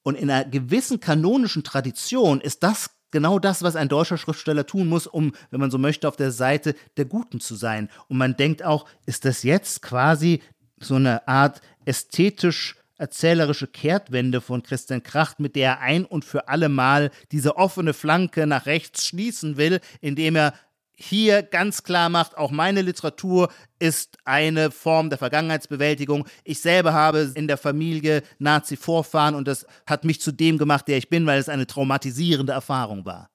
Und in einer gewissen kanonischen Tradition ist das genau das, was ein deutscher Schriftsteller tun muss, um, wenn man so möchte, auf der Seite der Guten zu sein. Und man denkt auch, ist das jetzt quasi so eine Art ästhetisch erzählerische Kehrtwende von Christian Kracht, mit der er ein und für alle Mal diese offene Flanke nach rechts schließen will, indem er hier ganz klar macht, auch meine Literatur ist eine Form der Vergangenheitsbewältigung. Ich selber habe in der Familie Nazi-Vorfahren und das hat mich zu dem gemacht, der ich bin, weil es eine traumatisierende Erfahrung war.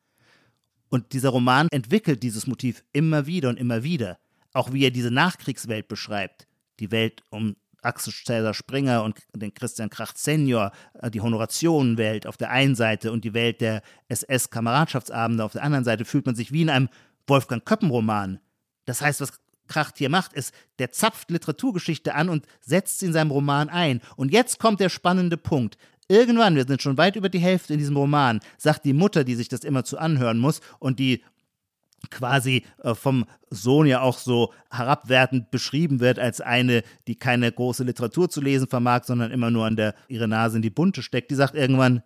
Und dieser Roman entwickelt dieses Motiv immer wieder und immer wieder. Auch wie er diese Nachkriegswelt beschreibt. Die Welt um Axel Cäsar Springer und den Christian Kracht Senior, äh, die Honorationenwelt auf der einen Seite und die Welt der SS-Kameradschaftsabende auf der anderen Seite, fühlt man sich wie in einem Wolfgang Köppen-Roman. Das heißt, was Kracht hier macht, ist, der zapft Literaturgeschichte an und setzt sie in seinem Roman ein. Und jetzt kommt der spannende Punkt. Irgendwann, wir sind schon weit über die Hälfte in diesem Roman, sagt die Mutter, die sich das immer zu anhören muss und die quasi äh, vom Sohn ja auch so herabwertend beschrieben wird als eine, die keine große Literatur zu lesen vermag, sondern immer nur an der ihre Nase in die Bunte steckt, die sagt irgendwann,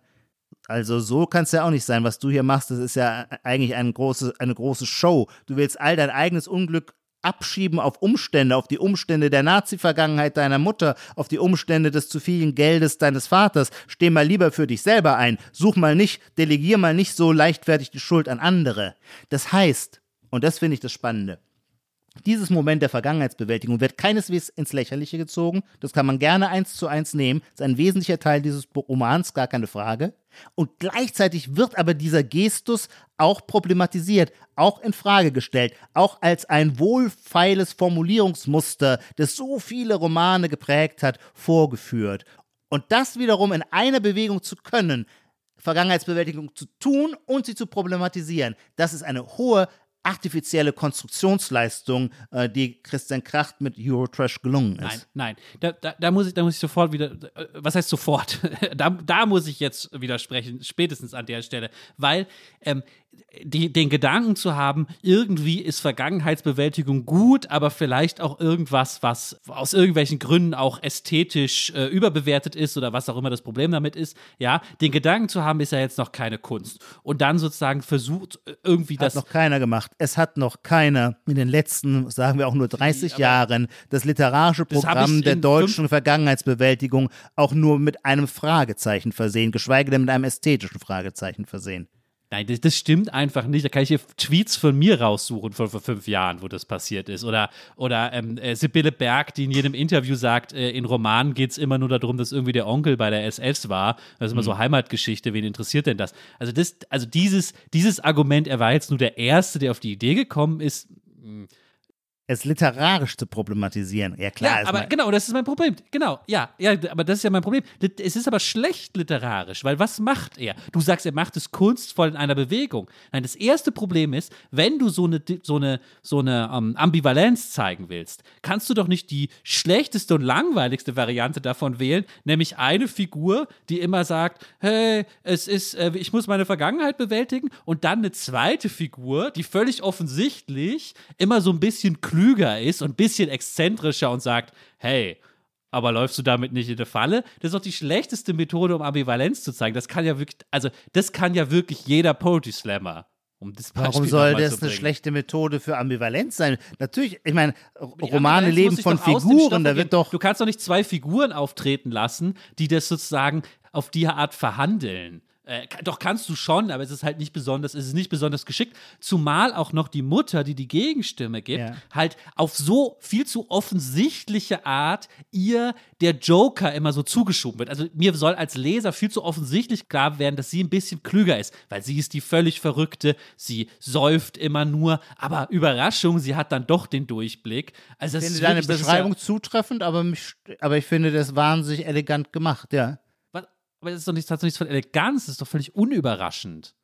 also so kann es ja auch nicht sein, was du hier machst, das ist ja eigentlich eine große, eine große Show. Du willst all dein eigenes Unglück abschieben auf Umstände, auf die Umstände der Nazi-Vergangenheit deiner Mutter, auf die Umstände des zu vielen Geldes deines Vaters. Steh mal lieber für dich selber ein. Such mal nicht, delegier mal nicht so leichtfertig die Schuld an andere. Das heißt, und das finde ich das Spannende, dieses Moment der Vergangenheitsbewältigung wird keineswegs ins Lächerliche gezogen. Das kann man gerne eins zu eins nehmen. Das ist ein wesentlicher Teil dieses Romans, gar keine Frage. Und gleichzeitig wird aber dieser Gestus auch problematisiert, auch in Frage gestellt, auch als ein wohlfeiles Formulierungsmuster, das so viele Romane geprägt hat, vorgeführt. Und das wiederum in einer Bewegung zu können, Vergangenheitsbewältigung zu tun und sie zu problematisieren, das ist eine hohe artifizielle Konstruktionsleistung, äh, die Christian Kracht mit Eurotrash gelungen ist. Nein, nein. Da, da, da, muss ich, da muss ich sofort wieder, äh, was heißt sofort? [LAUGHS] da, da muss ich jetzt widersprechen, spätestens an der Stelle. Weil ähm, die, den Gedanken zu haben, irgendwie ist Vergangenheitsbewältigung gut, aber vielleicht auch irgendwas, was aus irgendwelchen Gründen auch ästhetisch äh, überbewertet ist oder was auch immer das Problem damit ist, ja, den Gedanken zu haben, ist ja jetzt noch keine Kunst. Und dann sozusagen versucht, äh, irgendwie Hat das. noch keiner gemacht. Es hat noch keiner in den letzten, sagen wir auch nur 30 aber Jahren, das literarische Das Programm ich der deutschen Vergangenheitsbewältigung auch nur mit einem Fragezeichen versehen, geschweige denn mit einem ästhetischen Fragezeichen versehen. Nein, das, das stimmt einfach nicht. Da kann ich hier Tweets von mir raussuchen von vor fünf Jahren, wo das passiert ist. Oder, oder ähm, äh, Sibylle Berg, die in jedem Interview sagt, äh, in Romanen geht es immer nur darum, dass irgendwie der Onkel bei der SS war. Das ist immer so Heimatgeschichte. Wen interessiert denn das? Also, das, also dieses, dieses Argument, er war jetzt nur der Erste, der auf die Idee gekommen ist, Es literarisch zu problematisieren. Ja, klar. ja, ist aber genau, das ist mein Problem. Genau, ja, ja, aber das ist ja mein Problem. Es ist aber schlecht literarisch, weil was macht er? Du sagst, er macht es kunstvoll in einer Bewegung. Nein, das erste Problem ist, wenn du so eine, so eine, so eine ähm, Ambivalenz zeigen willst, kannst du doch nicht die schlechteste und langweiligste Variante davon wählen, nämlich eine Figur, die immer sagt, hey, es ist, äh, ich muss meine Vergangenheit bewältigen und dann eine zweite Figur, die völlig offensichtlich immer so ein bisschen klüger ist und ein bisschen exzentrischer und sagt, hey, aber läufst du damit nicht in der Falle? Das ist doch die schlechteste Methode, um Ambivalenz zu zeigen. Das kann ja wirklich, also das kann ja wirklich jeder Poetry Slammer. Um das Warum soll das eine schlechte Methode für Ambivalenz sein? Natürlich, ich meine, Die Romane leben von Figuren, da wird doch. Du kannst doch nicht zwei Figuren auftreten lassen, die das sozusagen auf die Art verhandeln. Äh, doch kannst du schon, aber es ist halt nicht besonders, es ist nicht besonders geschickt. Zumal auch noch die Mutter, die die Gegenstimme gibt, Ja. halt auf so viel zu offensichtliche Art ihr der Joker immer so zugeschoben wird. Also mir soll als Leser viel zu offensichtlich klar werden, dass sie ein bisschen klüger ist, weil sie ist die völlig Verrückte, sie säuft immer nur, aber Überraschung, sie hat dann doch den Durchblick. Also das Ich ist finde deine Beschreibung Ja, zutreffend, aber, mich, aber ich finde das wahnsinnig elegant gemacht, ja. Aber das ist doch nichts, hat doch nichts von Eleganz, das ist doch völlig unüberraschend.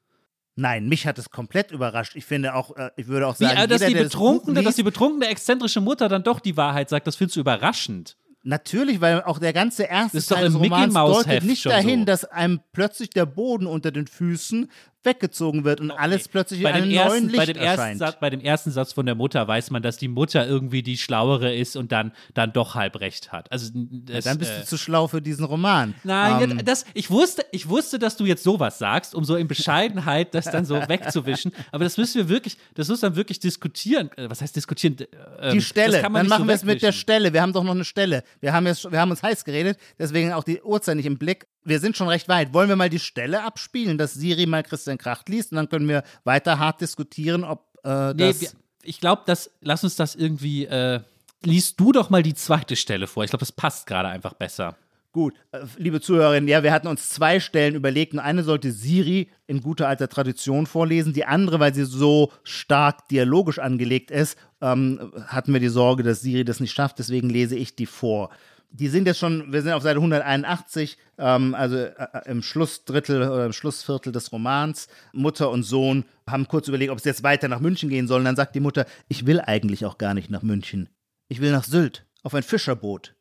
Nein, mich hat es komplett überrascht. Ich finde auch, äh, ich würde auch Wie, sagen, äh, dass, jeder, die der das betrunkene, dass die betrunkene, exzentrische Mutter dann doch die Wahrheit sagt, das findest du überraschend. Natürlich, weil auch der ganze erste Teil des Romans deutet nicht dahin, so. dass einem plötzlich der Boden unter den Füßen weggezogen wird und alles plötzlich in bei einem dem, neuen ersten, Licht bei, dem ersten erscheint. Satz, bei dem ersten Satz von der Mutter weiß man, dass die Mutter irgendwie die Schlauere ist und dann, dann doch halb recht hat. Also das, Dann bist äh, du zu schlau für diesen Roman. Nein, Ähm, ja, das, ich, wusste, ich wusste, dass du jetzt sowas sagst, um so in Bescheidenheit das dann so wegzuwischen. [LAUGHS] Aber das müssen wir wirklich, das muss dann wirklich diskutieren. Äh, Was heißt diskutieren? Ähm, die Stelle, kann man dann machen so wir es mit der. Stelle. Wir haben doch noch eine Stelle. Wir haben, jetzt, wir haben uns heiß geredet, deswegen auch die Uhrzeit nicht im Blick. Wir sind schon recht weit. Wollen wir mal die Stelle abspielen, dass Siri mal Christian Kracht liest und dann können wir weiter hart diskutieren, ob äh, Nee, das. wir, ich glaube, das, lass uns das irgendwie, äh, liest du doch mal die zweite Stelle vor. Ich glaube, das passt gerade einfach besser. Gut, äh, liebe Zuhörerinnen, ja, wir hatten uns zwei Stellen überlegt und eine sollte Siri in guter alter Tradition vorlesen, die andere, weil sie so stark dialogisch angelegt ist, ähm, hatten wir die Sorge, dass Siri das nicht schafft, deswegen lese ich die vor. Die sind jetzt schon, wir sind auf Seite 181, ähm, also äh, äh, im Schlussdrittel oder im Schlussviertel des Romans. Mutter und Sohn haben kurz überlegt, ob es jetzt weiter nach München gehen soll. Und dann sagt die Mutter, ich will eigentlich auch gar nicht nach München. Ich will nach Sylt, auf ein Fischerboot.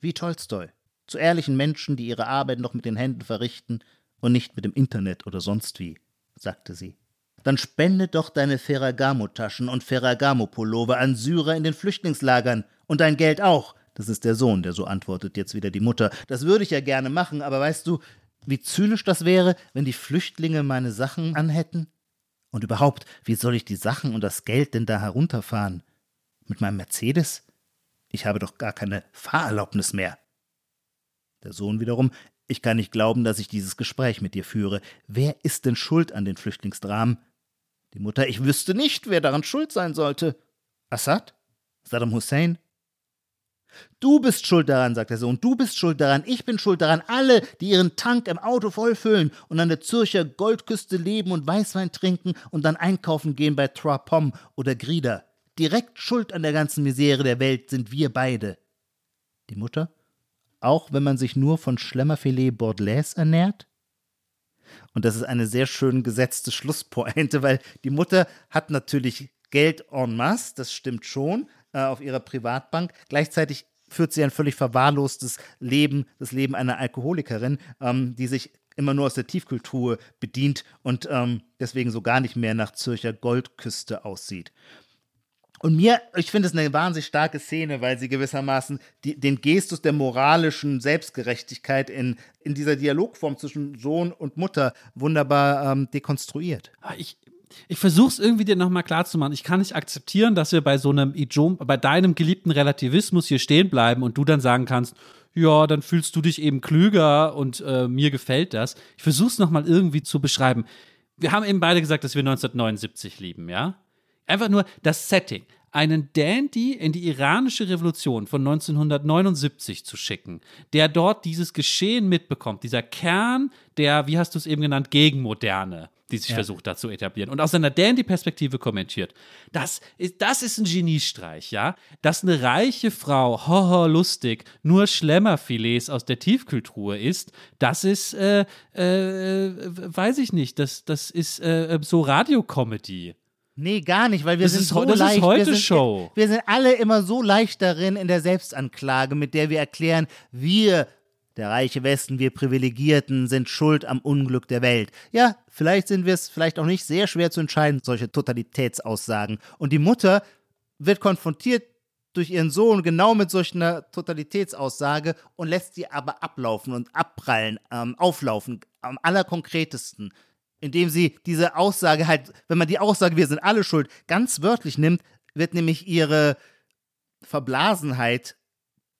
Wie Tolstoi zu ehrlichen Menschen, die ihre Arbeit noch mit den Händen verrichten und nicht mit dem Internet oder sonst wie, sagte sie. Dann spende doch deine Ferragamo-Taschen und Ferragamo-Pullover an Syrer in den Flüchtlingslagern und dein Geld auch. Das ist der Sohn, der so antwortet jetzt wieder die Mutter. Das würde ich ja gerne machen, aber weißt du, wie zynisch das wäre, wenn die Flüchtlinge meine Sachen anhätten? Und überhaupt, wie soll ich die Sachen und das Geld denn da herunterfahren? Mit meinem Mercedes? Ich habe doch gar keine Fahrerlaubnis mehr. Der Sohn wiederum, ich kann nicht glauben, dass ich dieses Gespräch mit dir führe. Wer ist denn schuld an den Flüchtlingsdramen? Die Mutter, ich wüsste nicht, wer daran schuld sein sollte. Assad? Saddam Hussein? Du bist schuld daran, sagt der Sohn, du bist schuld daran, ich bin schuld daran, alle, die ihren Tank im Auto vollfüllen und an der Zürcher Goldküste leben und Weißwein trinken und dann einkaufen gehen bei Pommes oder Grida. Direkt schuld an der ganzen Misere der Welt sind wir beide. Die Mutter? Auch wenn man sich nur von Schlemmerfilet Bordelaise ernährt? Und das ist eine sehr schön gesetzte Schlusspointe, [LAUGHS] weil die Mutter hat natürlich Geld en masse, das stimmt schon, äh, auf ihrer Privatbank. Gleichzeitig führt sie ein völlig verwahrlostes Leben, das Leben einer Alkoholikerin, ähm, die sich immer nur aus der Tiefkultur bedient und ähm, deswegen so gar nicht mehr nach Zürcher Goldküste aussieht. Und mir, ich finde es eine wahnsinnig starke Szene, weil sie gewissermaßen die, den Gestus der moralischen Selbstgerechtigkeit in, in dieser Dialogform zwischen Sohn und Mutter wunderbar ähm, dekonstruiert. Ah, ich, ich versuche es irgendwie dir nochmal klarzumachen. Ich kann nicht akzeptieren, dass wir bei so einem Ijom, bei deinem geliebten Relativismus hier stehen bleiben und du dann sagen kannst, ja, dann fühlst du dich eben klüger und äh, mir gefällt das. Ich versuche es nochmal irgendwie zu beschreiben. Wir haben eben beide gesagt, dass wir 1979 lieben, ja? Einfach nur das Setting. Einen Dandy in die iranische Revolution von 1979 zu schicken, der dort dieses Geschehen mitbekommt, dieser Kern der, wie hast du es eben genannt, Gegenmoderne, die sich ja. versucht da zu etablieren und aus seiner Dandy-Perspektive kommentiert. Das ist, das ist ein Geniestreich, ja. Dass eine reiche Frau, hoho, lustig, nur Schlemmerfilets aus der Tiefkühltruhe isst, das ist, äh, äh, weiß ich nicht, das, das ist äh, so Radiocomedy. Nee, gar nicht, weil wir das sind ist, so das leicht. Ist heute wir, sind, Show. wir sind alle immer so leicht darin in der Selbstanklage, mit der wir erklären, wir, der reiche Westen, wir Privilegierten, sind schuld am Unglück der Welt. Ja, vielleicht sind wir es, vielleicht auch nicht, sehr schwer zu entscheiden, solche Totalitätsaussagen. Und die Mutter wird konfrontiert durch ihren Sohn genau mit solch einer Totalitätsaussage und lässt sie aber ablaufen und abprallen, ähm, auflaufen, am allerkonkretesten indem sie diese Aussage halt, wenn man die Aussage, wir sind alle schuld, ganz wörtlich nimmt, wird nämlich ihre Verblasenheit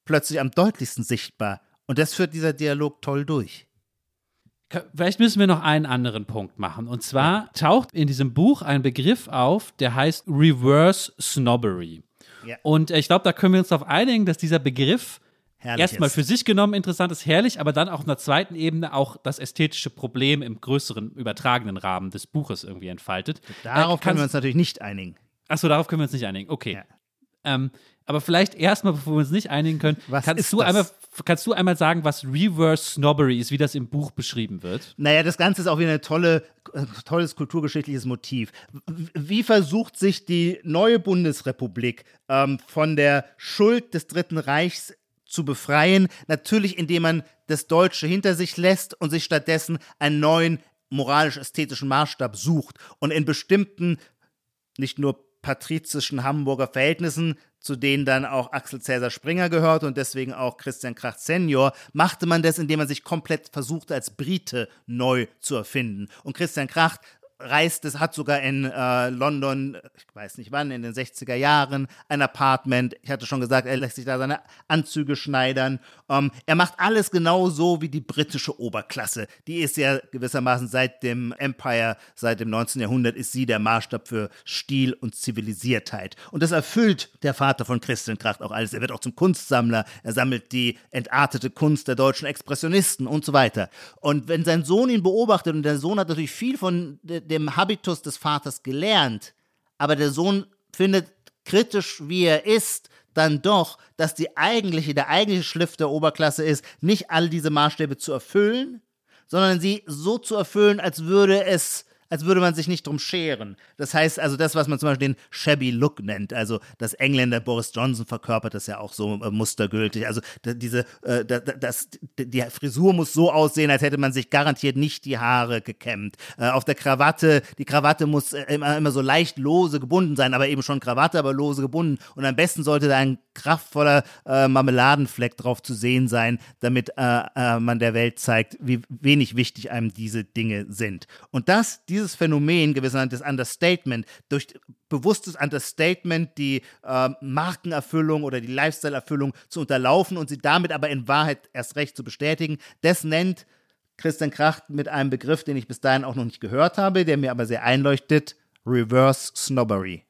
plötzlich am deutlichsten sichtbar. Und das führt dieser Dialog toll durch. Vielleicht müssen wir noch einen anderen Punkt machen. Und zwar taucht in diesem Buch ein Begriff auf, der heißt Reverse Snobbery. Ja. Und ich glaube, da können wir uns darauf einigen, dass dieser Begriff erstmal für sich genommen interessant ist, herrlich, aber dann auch in der zweiten Ebene auch das ästhetische Problem im größeren, übertragenen Rahmen des Buches irgendwie entfaltet. Darauf äh, können wir uns natürlich nicht einigen. Achso, darauf können wir uns nicht einigen. Okay. Ja. Ähm, aber vielleicht erstmal, bevor wir uns nicht einigen können, was kannst, du einmal, kannst du einmal sagen, was Reverse Snobbery ist, wie das im Buch beschrieben wird? Naja, das Ganze ist auch wieder ein tolle, äh, tolles kulturgeschichtliches Motiv. Wie versucht sich die neue Bundesrepublik ähm, von der Schuld des Dritten Reichs zu befreien. Natürlich, indem man das Deutsche hinter sich lässt und sich stattdessen einen neuen moralisch-ästhetischen Maßstab sucht und in bestimmten, nicht nur patrizischen Hamburger Verhältnissen, zu denen dann auch Axel Cäsar Springer gehört und deswegen auch Christian Kracht Senior, machte man das, indem man sich komplett versuchte, als Brite neu zu erfinden. Und Christian Kracht reist es, hat sogar in äh, London, ich weiß nicht wann, in den 60er Jahren ein Apartment. Ich hatte schon gesagt, er lässt sich da seine Anzüge schneidern. Ähm, er macht alles genau so wie die britische Oberklasse. Die ist ja gewissermaßen seit dem Empire, seit dem 19. Jahrhundert, ist sie der Maßstab für Stil und Zivilisiertheit. Und das erfüllt der Vater von Christian Kracht auch alles. Er wird auch zum Kunstsammler. Er sammelt die entartete Kunst der deutschen Expressionisten und so weiter. Und wenn sein Sohn ihn beobachtet, und der Sohn hat natürlich viel von dem Habitus des Vaters gelernt, aber der Sohn findet kritisch, wie er ist, dann doch, dass die eigentliche, der eigentliche Schliff der Oberklasse ist, nicht all diese Maßstäbe zu erfüllen, sondern sie so zu erfüllen, als würde es als würde man sich nicht drum scheren. Das heißt also, das, was man zum Beispiel den Shabby Look nennt, also das Engländer Boris Johnson verkörpert das ja auch so äh, mustergültig. Also diese, äh, das, die Frisur muss so aussehen, als hätte man sich garantiert nicht die Haare gekämmt. Äh, auf der Krawatte, die Krawatte muss äh, immer, immer so leicht lose gebunden sein, aber eben schon Krawatte, aber lose gebunden. Und am besten sollte da ein kraftvoller äh, Marmeladenfleck drauf zu sehen sein, damit äh, man der Welt zeigt, wie wenig wichtig einem diese Dinge sind. Und das, die dieses Phänomen gewissermaßen des Understatement, durch bewusstes Understatement die äh, Markenerfüllung oder die Lifestyle-Erfüllung zu unterlaufen und sie damit aber in Wahrheit erst recht zu bestätigen, das nennt Christian Kracht mit einem Begriff, den ich bis dahin auch noch nicht gehört habe, der mir aber sehr einleuchtet, Reverse Snobbery.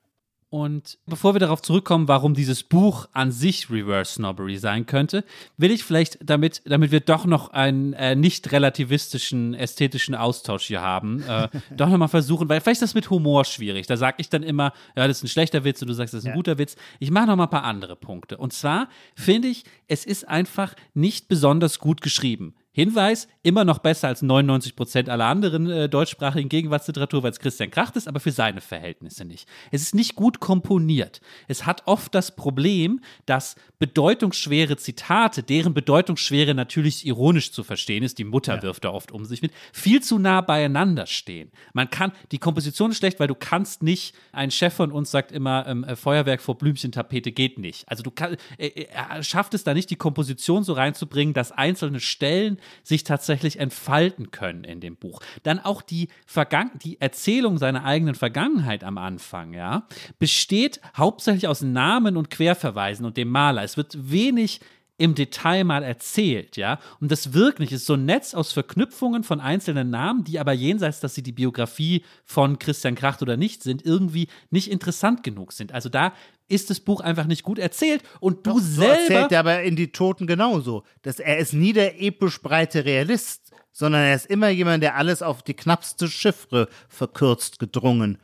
Und bevor wir darauf zurückkommen, warum dieses Buch an sich Reverse Snobbery sein könnte, will ich vielleicht, damit, damit wir doch noch einen äh, nicht relativistischen ästhetischen Austausch hier haben, äh, [LAUGHS] doch nochmal versuchen, weil vielleicht ist das mit Humor schwierig. Da sage ich dann immer, ja, das ist ein schlechter Witz und du sagst, das ist ein ja. guter Witz. Ich mache noch mal ein paar andere Punkte. Und zwar finde ich, es ist einfach nicht besonders gut geschrieben. Hinweis, immer noch besser als 99 Prozent aller anderen äh, deutschsprachigen Gegenwartsliteratur, weil es Christian Kracht ist, aber für seine Verhältnisse nicht. Es ist nicht gut komponiert. Es hat oft das Problem, dass bedeutungsschwere Zitate, deren Bedeutungsschwere natürlich ironisch zu verstehen ist, die Mutter ja. wirft da oft um sich mit, viel zu nah beieinander stehen. Man kann, die Komposition ist schlecht, weil du kannst nicht, ein Chef von uns sagt immer, ähm, äh, Feuerwerk vor Blümchentapete geht nicht. Also du kannst, äh, äh, er schafft es da nicht, die Komposition so reinzubringen, dass einzelne Stellen sich tatsächlich entfalten können in dem Buch. Dann auch die, Vergangen die Erzählung seiner eigenen Vergangenheit am Anfang, ja, besteht hauptsächlich aus Namen und Querverweisen und dem Maler. Es wird wenig im Detail mal erzählt, ja. Und das wirklich ist so ein Netz aus Verknüpfungen von einzelnen Namen, die aber jenseits, dass sie die Biografie von Christian Kracht oder nicht sind, irgendwie nicht interessant genug sind. Also da ist das Buch einfach nicht gut erzählt und du Doch, selber. So erzählt er aber in die Toten genauso. Dass er ist nie der episch breite Realist, sondern er ist immer jemand, der alles auf die knappste Chiffre verkürzt gedrungen.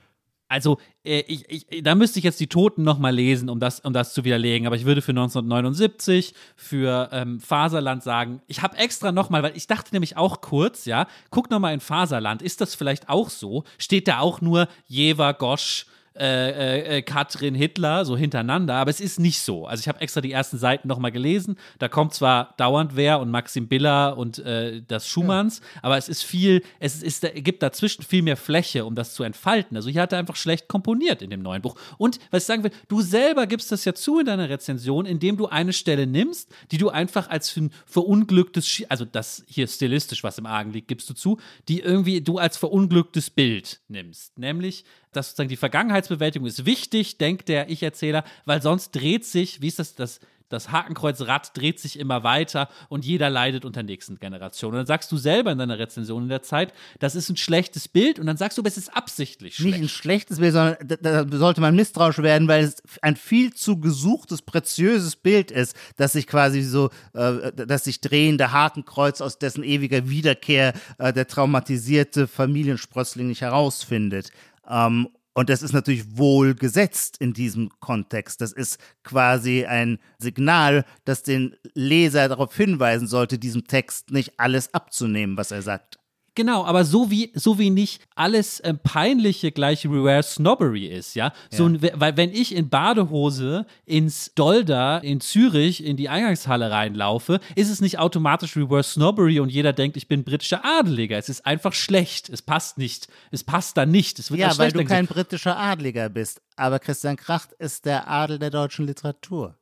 Also, äh, ich, ich, da müsste ich jetzt die Toten nochmal lesen, um das, um das zu widerlegen. Aber ich würde für 1979, für ähm, Faserland sagen, ich habe extra nochmal, weil ich dachte nämlich auch kurz, ja, guck nochmal in Faserland, ist das vielleicht auch so? Steht da auch nur Jever, Gosch, äh, äh, äh, Katrin Hitler so hintereinander, aber es ist nicht so. Also ich habe extra die ersten Seiten nochmal gelesen. Da kommt zwar dauernd wer und Maxim Biller und äh, das Schumanns, ja. aber es ist viel, es ist, gibt dazwischen viel mehr Fläche, um das zu entfalten. Also hier hat er einfach schlecht komponiert in dem neuen Buch. Und was ich sagen will, du selber gibst das ja zu in deiner Rezension, indem du eine Stelle nimmst, die du einfach als für ein verunglücktes, also das hier stilistisch, was im Argen liegt, gibst du zu, die irgendwie du als verunglücktes Bild nimmst. Nämlich dass sozusagen die Vergangenheitsbewältigung ist wichtig, denkt der Ich-Erzähler, weil sonst dreht sich, wie ist das, das das Hakenkreuzrad dreht sich immer weiter und jeder leidet unter nächsten Generationen. Und dann sagst du selber in deiner Rezension in der Zeit, das ist ein schlechtes Bild und dann sagst du, aber es ist absichtlich schlecht. Nicht ein schlechtes Bild, sondern da, da sollte man misstrauisch werden, weil es ein viel zu gesuchtes, preziöses Bild ist, dass sich quasi so, äh, dass sich drehende Hakenkreuz aus dessen ewiger Wiederkehr äh, der traumatisierte Familiensprössling nicht herausfindet. Ähm, und das ist natürlich wohl gesetzt in diesem Kontext. Das ist quasi ein Signal, das den Leser darauf hinweisen sollte, diesem Text nicht alles abzunehmen, was er sagt. Genau, aber so wie, so wie nicht alles äh, Peinliche gleich Reverse Snobbery ist, ja. So, ja. weil wenn ich in Badehose ins Dolder in Zürich in die Eingangshalle reinlaufe, ist es nicht automatisch Reverse Snobbery und jeder denkt, ich bin britischer Adeliger. Es ist einfach schlecht. Es passt nicht. Es passt da nicht. Es wird ja, weil du kein britischer Adeliger bist. Aber Christian Kracht ist der Adel der deutschen Literatur.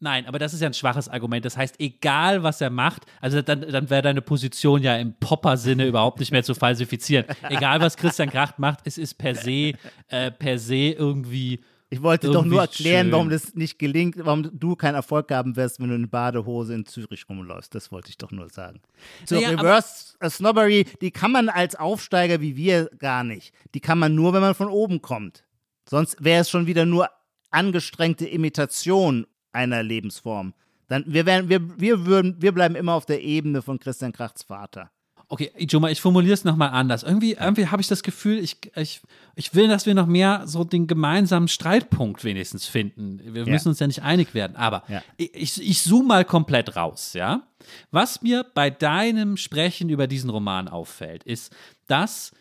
Nein, aber das ist ja ein schwaches Argument. Das heißt, egal was er macht, also dann, dann wäre deine Position ja im Popper-Sinne überhaupt nicht mehr zu falsifizieren. Egal was Christian Kracht macht, es ist per se, äh, per se irgendwie. Ich wollte doch nur erklären, schön. warum das nicht gelingt, warum du keinen Erfolg haben wirst, wenn du in Badehose in Zürich rumläufst. Das wollte ich doch nur sagen. So, naja, Reverse Snobbery, die kann man als Aufsteiger wie wir gar nicht. Die kann man nur, wenn man von oben kommt. Sonst wäre es schon wieder nur angestrengte Imitation einer Lebensform. Dann, wir, werden, wir, wir, würden, wir bleiben immer auf der Ebene von Christian Krachts Vater. Okay, Ijoma, ich formuliere es nochmal anders. Irgendwie, irgendwie habe ich das Gefühl, ich, ich, ich will, dass wir noch mehr so den gemeinsamen Streitpunkt wenigstens finden. Wir ja. müssen uns ja nicht einig werden, aber ja. ich, ich zoome mal komplett raus, ja? Was mir bei deinem Sprechen über diesen Roman auffällt, ist, dass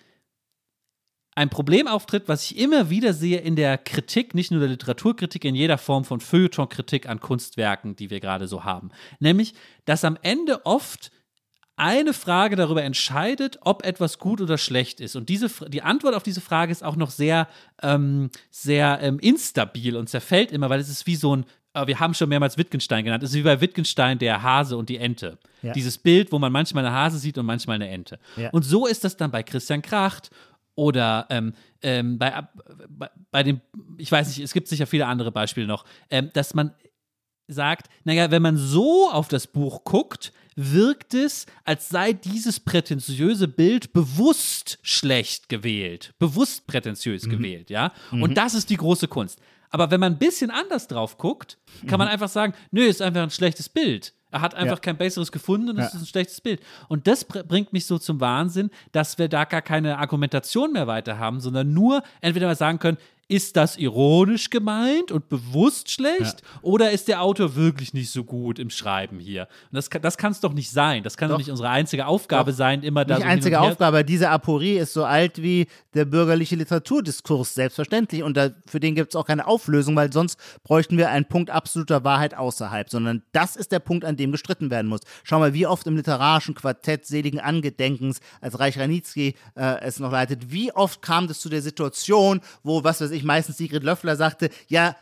ein Problem auftritt, was ich immer wieder sehe in der Kritik, nicht nur der Literaturkritik, in jeder Form von Feuilleton-Kritik an Kunstwerken, die wir gerade so haben. Nämlich, dass am Ende oft eine Frage darüber entscheidet, ob etwas gut oder schlecht ist. Und diese, die Antwort auf diese Frage ist auch noch sehr, ähm, sehr ähm, instabil und zerfällt immer, weil es ist wie so ein, äh, wir haben schon mehrmals Wittgenstein genannt, es ist wie bei Wittgenstein der Hase und die Ente. Ja. Dieses Bild, wo man manchmal eine Hase sieht und manchmal eine Ente. Ja. Und so ist das dann bei Christian Kracht oder ähm, ähm, bei, bei, bei, dem, ich weiß nicht, es gibt sicher viele andere Beispiele noch, ähm, dass man sagt, naja, wenn man so auf das Buch guckt, wirkt es, als sei dieses prätentiöse Bild bewusst schlecht gewählt, bewusst prätentiös mhm. gewählt, ja. Mhm. Und das ist die große Kunst. Aber wenn man ein bisschen anders drauf guckt, kann man mhm. einfach sagen, nö, ist einfach ein schlechtes Bild. Er hat einfach ja. kein besseres gefunden und es ja. ist ein schlechtes Bild. Und das bringt mich so zum Wahnsinn, dass wir da gar keine Argumentation mehr weiter haben, sondern nur entweder mal sagen können, ist das ironisch gemeint und bewusst schlecht? Ja. Oder ist der Autor wirklich nicht so gut im Schreiben hier? Und das, das kann es doch nicht sein. Das kann doch nicht unsere einzige Aufgabe doch. sein, immer da Nicht so einzige Aufgabe. Diese Aporie ist so alt wie der bürgerliche Literaturdiskurs, selbstverständlich. Und da, für den gibt es auch keine Auflösung, weil sonst bräuchten wir einen Punkt absoluter Wahrheit außerhalb. Sondern das ist der Punkt, an dem gestritten werden muss. Schau mal, wie oft im literarischen Quartett seligen Angedenkens, als Reich Ranitzky äh, es noch leitet, wie oft kam es zu der Situation, wo, was weiß ich, meistens Sigrid Löffler sagte, ja,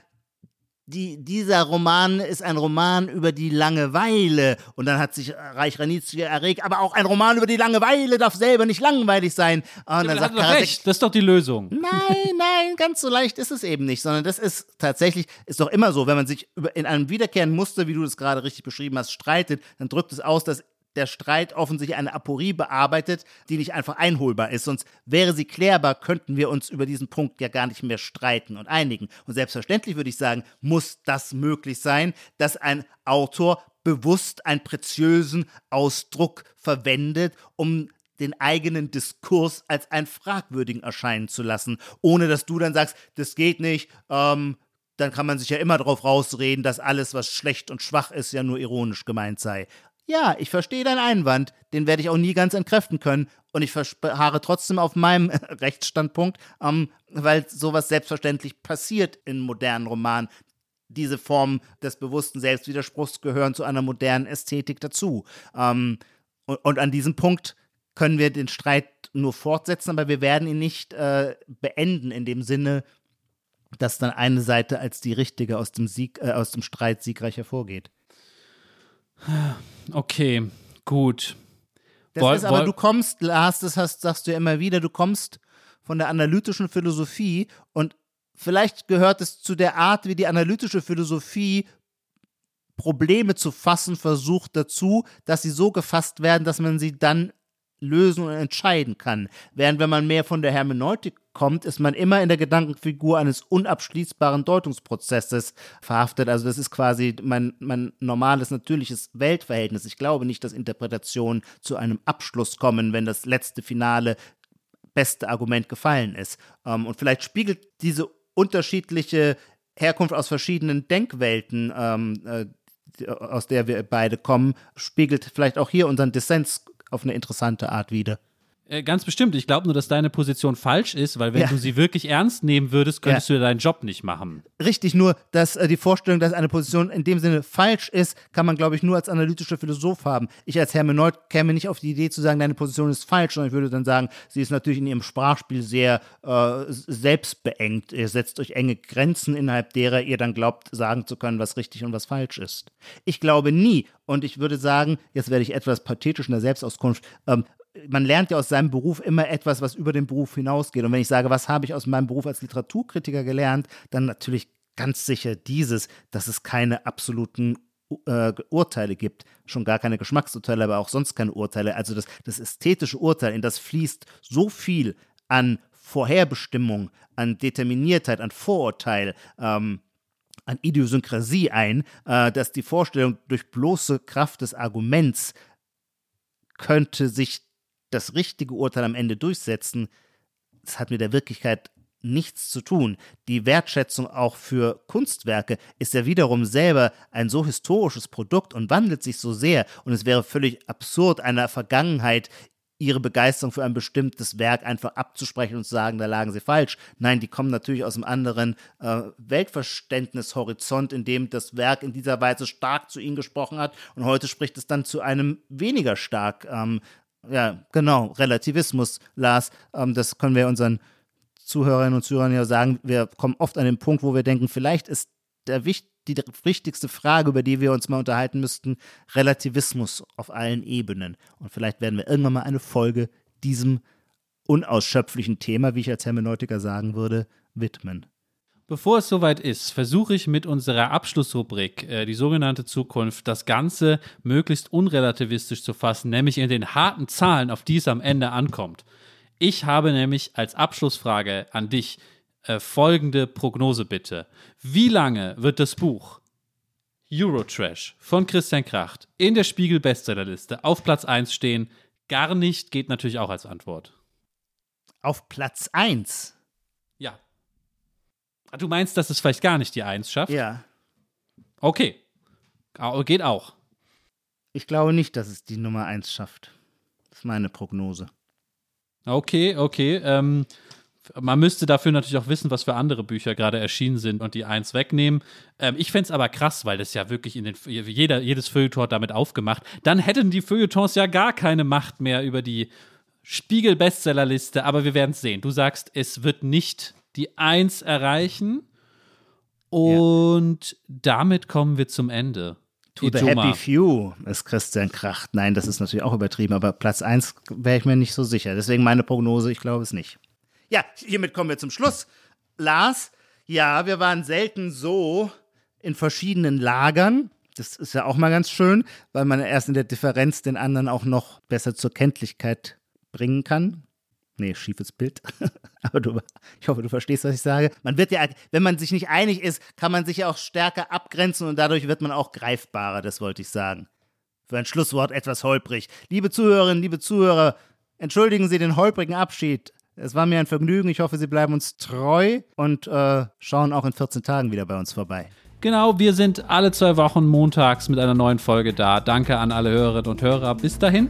die, dieser Roman ist ein Roman über die Langeweile. Und dann hat sich Reich Ranitzky erregt, aber auch ein Roman über die Langeweile darf selber nicht langweilig sein. Und dann sagt doch recht, das ist doch die Lösung. Nein, nein, ganz so leicht ist es eben nicht, sondern das ist tatsächlich, ist doch immer so, wenn man sich in einem wiederkehrenden Muster, wie du das gerade richtig beschrieben hast, streitet, dann drückt es aus, dass der Streit offensichtlich eine Aporie bearbeitet, die nicht einfach einholbar ist. Sonst wäre sie klärbar, könnten wir uns über diesen Punkt ja gar nicht mehr streiten und einigen. Und selbstverständlich würde ich sagen, muss das möglich sein, dass ein Autor bewusst einen preziösen Ausdruck verwendet, um den eigenen Diskurs als einen fragwürdigen erscheinen zu lassen, ohne dass du dann sagst, das geht nicht, ähm, dann kann man sich ja immer darauf rausreden, dass alles, was schlecht und schwach ist, ja nur ironisch gemeint sei. Ja, ich verstehe deinen Einwand, den werde ich auch nie ganz entkräften können. Und ich verharre trotzdem auf meinem [LAUGHS] Rechtsstandpunkt, ähm, weil sowas selbstverständlich passiert in modernen Romanen. Diese Formen des bewussten Selbstwiderspruchs gehören zu einer modernen Ästhetik dazu. Ähm, und, und, an diesem Punkt können wir den Streit nur fortsetzen, aber wir werden ihn nicht äh, beenden in dem Sinne, dass dann eine Seite als die richtige aus dem Sieg, äh, aus dem Streit siegreich hervorgeht. Okay, gut. Das woll, ist aber, du kommst, Lars, das hast, sagst du ja immer wieder, du kommst von der analytischen Philosophie und vielleicht gehört es zu der Art, wie die analytische Philosophie Probleme zu fassen versucht dazu, dass sie so gefasst werden, dass man sie dann lösen und entscheiden kann. Während wenn man mehr von der Hermeneutik kommt, ist man immer in der Gedankenfigur eines unabschließbaren Deutungsprozesses verhaftet. Also das ist quasi mein, mein normales, natürliches Weltverhältnis. Ich glaube nicht, dass Interpretationen zu einem Abschluss kommen, wenn das letzte Finale beste Argument gefallen ist. Ähm, und vielleicht spiegelt diese unterschiedliche Herkunft aus verschiedenen Denkwelten, ähm, äh, aus der wir beide kommen, spiegelt vielleicht auch hier unseren Dissens auf eine interessante Art wieder. Äh, ganz bestimmt. Ich glaube nur, dass deine Position falsch ist, weil wenn ja. du sie wirklich ernst nehmen würdest, könntest ja. du deinen Job nicht machen. Richtig, nur dass äh, die Vorstellung, dass eine Position in dem Sinne falsch ist, kann man, glaube ich, nur als analytischer Philosoph haben. Ich als Hermeneut käme nicht auf die Idee zu sagen, deine Position ist falsch, sondern ich würde dann sagen, sie ist natürlich in ihrem Sprachspiel sehr äh, selbstbeengt. Ihr setzt euch enge Grenzen, innerhalb derer ihr dann glaubt, sagen zu können, was richtig und was falsch ist. Ich glaube nie, und ich würde sagen, jetzt werde ich etwas pathetisch in der Selbstauskunft, ähm, man lernt ja aus seinem Beruf immer etwas, was über den Beruf hinausgeht. Und wenn ich sage, was habe ich aus meinem Beruf als Literaturkritiker gelernt, dann natürlich ganz sicher dieses, dass es keine absoluten äh, Urteile gibt, schon gar keine Geschmacksurteile, aber auch sonst keine Urteile. Also das, das ästhetische Urteil, in das fließt so viel an Vorherbestimmung, an Determiniertheit, an Vorurteil, ähm, an Idiosynkrasie ein, äh, dass die Vorstellung, durch bloße Kraft des Arguments könnte sich das richtige Urteil am Ende durchsetzen, das hat mit der Wirklichkeit nichts zu tun. Die Wertschätzung auch für Kunstwerke ist ja wiederum selber ein so historisches Produkt und wandelt sich so sehr. Und es wäre völlig absurd, einer Vergangenheit ihre Begeisterung für ein bestimmtes Werk einfach abzusprechen und zu sagen, da lagen sie falsch. Nein, die kommen natürlich aus einem anderen äh, Weltverständnishorizont, in dem das Werk in dieser Weise stark zu ihnen gesprochen hat und heute spricht es dann zu einem weniger stark. Ähm, ja, genau, Relativismus, Lars, ähm, das können wir unseren Zuhörerinnen und Zuhörern ja sagen. Wir kommen oft an den Punkt, wo wir denken, vielleicht ist der wichtig die wichtigste Frage, über die wir uns mal unterhalten müssten, Relativismus auf allen Ebenen. Und vielleicht werden wir irgendwann mal eine Folge diesem unausschöpflichen Thema, wie ich als Hermeneutiker sagen würde, widmen. Bevor es soweit ist, versuche ich mit unserer Abschlussrubrik, äh, die sogenannte Zukunft, das Ganze möglichst unrelativistisch zu fassen, nämlich in den harten Zahlen, auf die es am Ende ankommt. Ich habe nämlich als Abschlussfrage an dich äh, folgende Prognose bitte. Wie lange wird das Buch Eurotrash von Christian Kracht in der Spiegel Bestsellerliste auf Platz 1 stehen? Gar nicht geht natürlich auch als Antwort. Auf Platz 1? Ja. Du meinst, dass es vielleicht gar nicht die Eins schafft? Ja. Okay. Au- Geht auch. Ich glaube nicht, dass es die Nummer 1 schafft. Das ist meine Prognose. Okay, okay. Ähm, man müsste dafür natürlich auch wissen, was für andere Bücher gerade erschienen sind und die eins wegnehmen. Ähm, ich fände es aber krass, weil das ja wirklich in den jeder, jedes Feuilleton damit aufgemacht. Dann hätten die Feuilletons ja gar keine Macht mehr über die Spiegel-Bestsellerliste, aber wir werden es sehen. Du sagst, es wird nicht die Eins erreichen. Und damit kommen wir zum Ende. To the Ijoma. happy few ist Christian Kracht. Nein, das ist natürlich auch übertrieben, aber Platz 1 wäre ich mir nicht so sicher. Deswegen meine Prognose, ich glaube es nicht. Ja, hiermit kommen wir zum Schluss. Lars, ja, wir waren selten so in verschiedenen Lagern. Das ist ja auch mal ganz schön, weil man erst in der Differenz den anderen auch noch besser zur Kenntlichkeit bringen kann. Nee, schiefes Bild. [LAUGHS] Aber du, ich hoffe, du verstehst, was ich sage. Man wird ja, wenn man sich nicht einig ist, kann man sich ja auch stärker abgrenzen und dadurch wird man auch greifbarer, das wollte ich sagen. Für ein Schlusswort etwas holprig. Liebe Zuhörerinnen, liebe Zuhörer, entschuldigen Sie den holprigen Abschied. Es war mir ein Vergnügen. Ich hoffe, Sie bleiben uns treu und äh, schauen auch in 14 Tagen wieder bei uns vorbei. Genau, wir sind alle zwei Wochen montags mit einer neuen Folge da. Danke an alle Hörerinnen und Hörer. Bis dahin.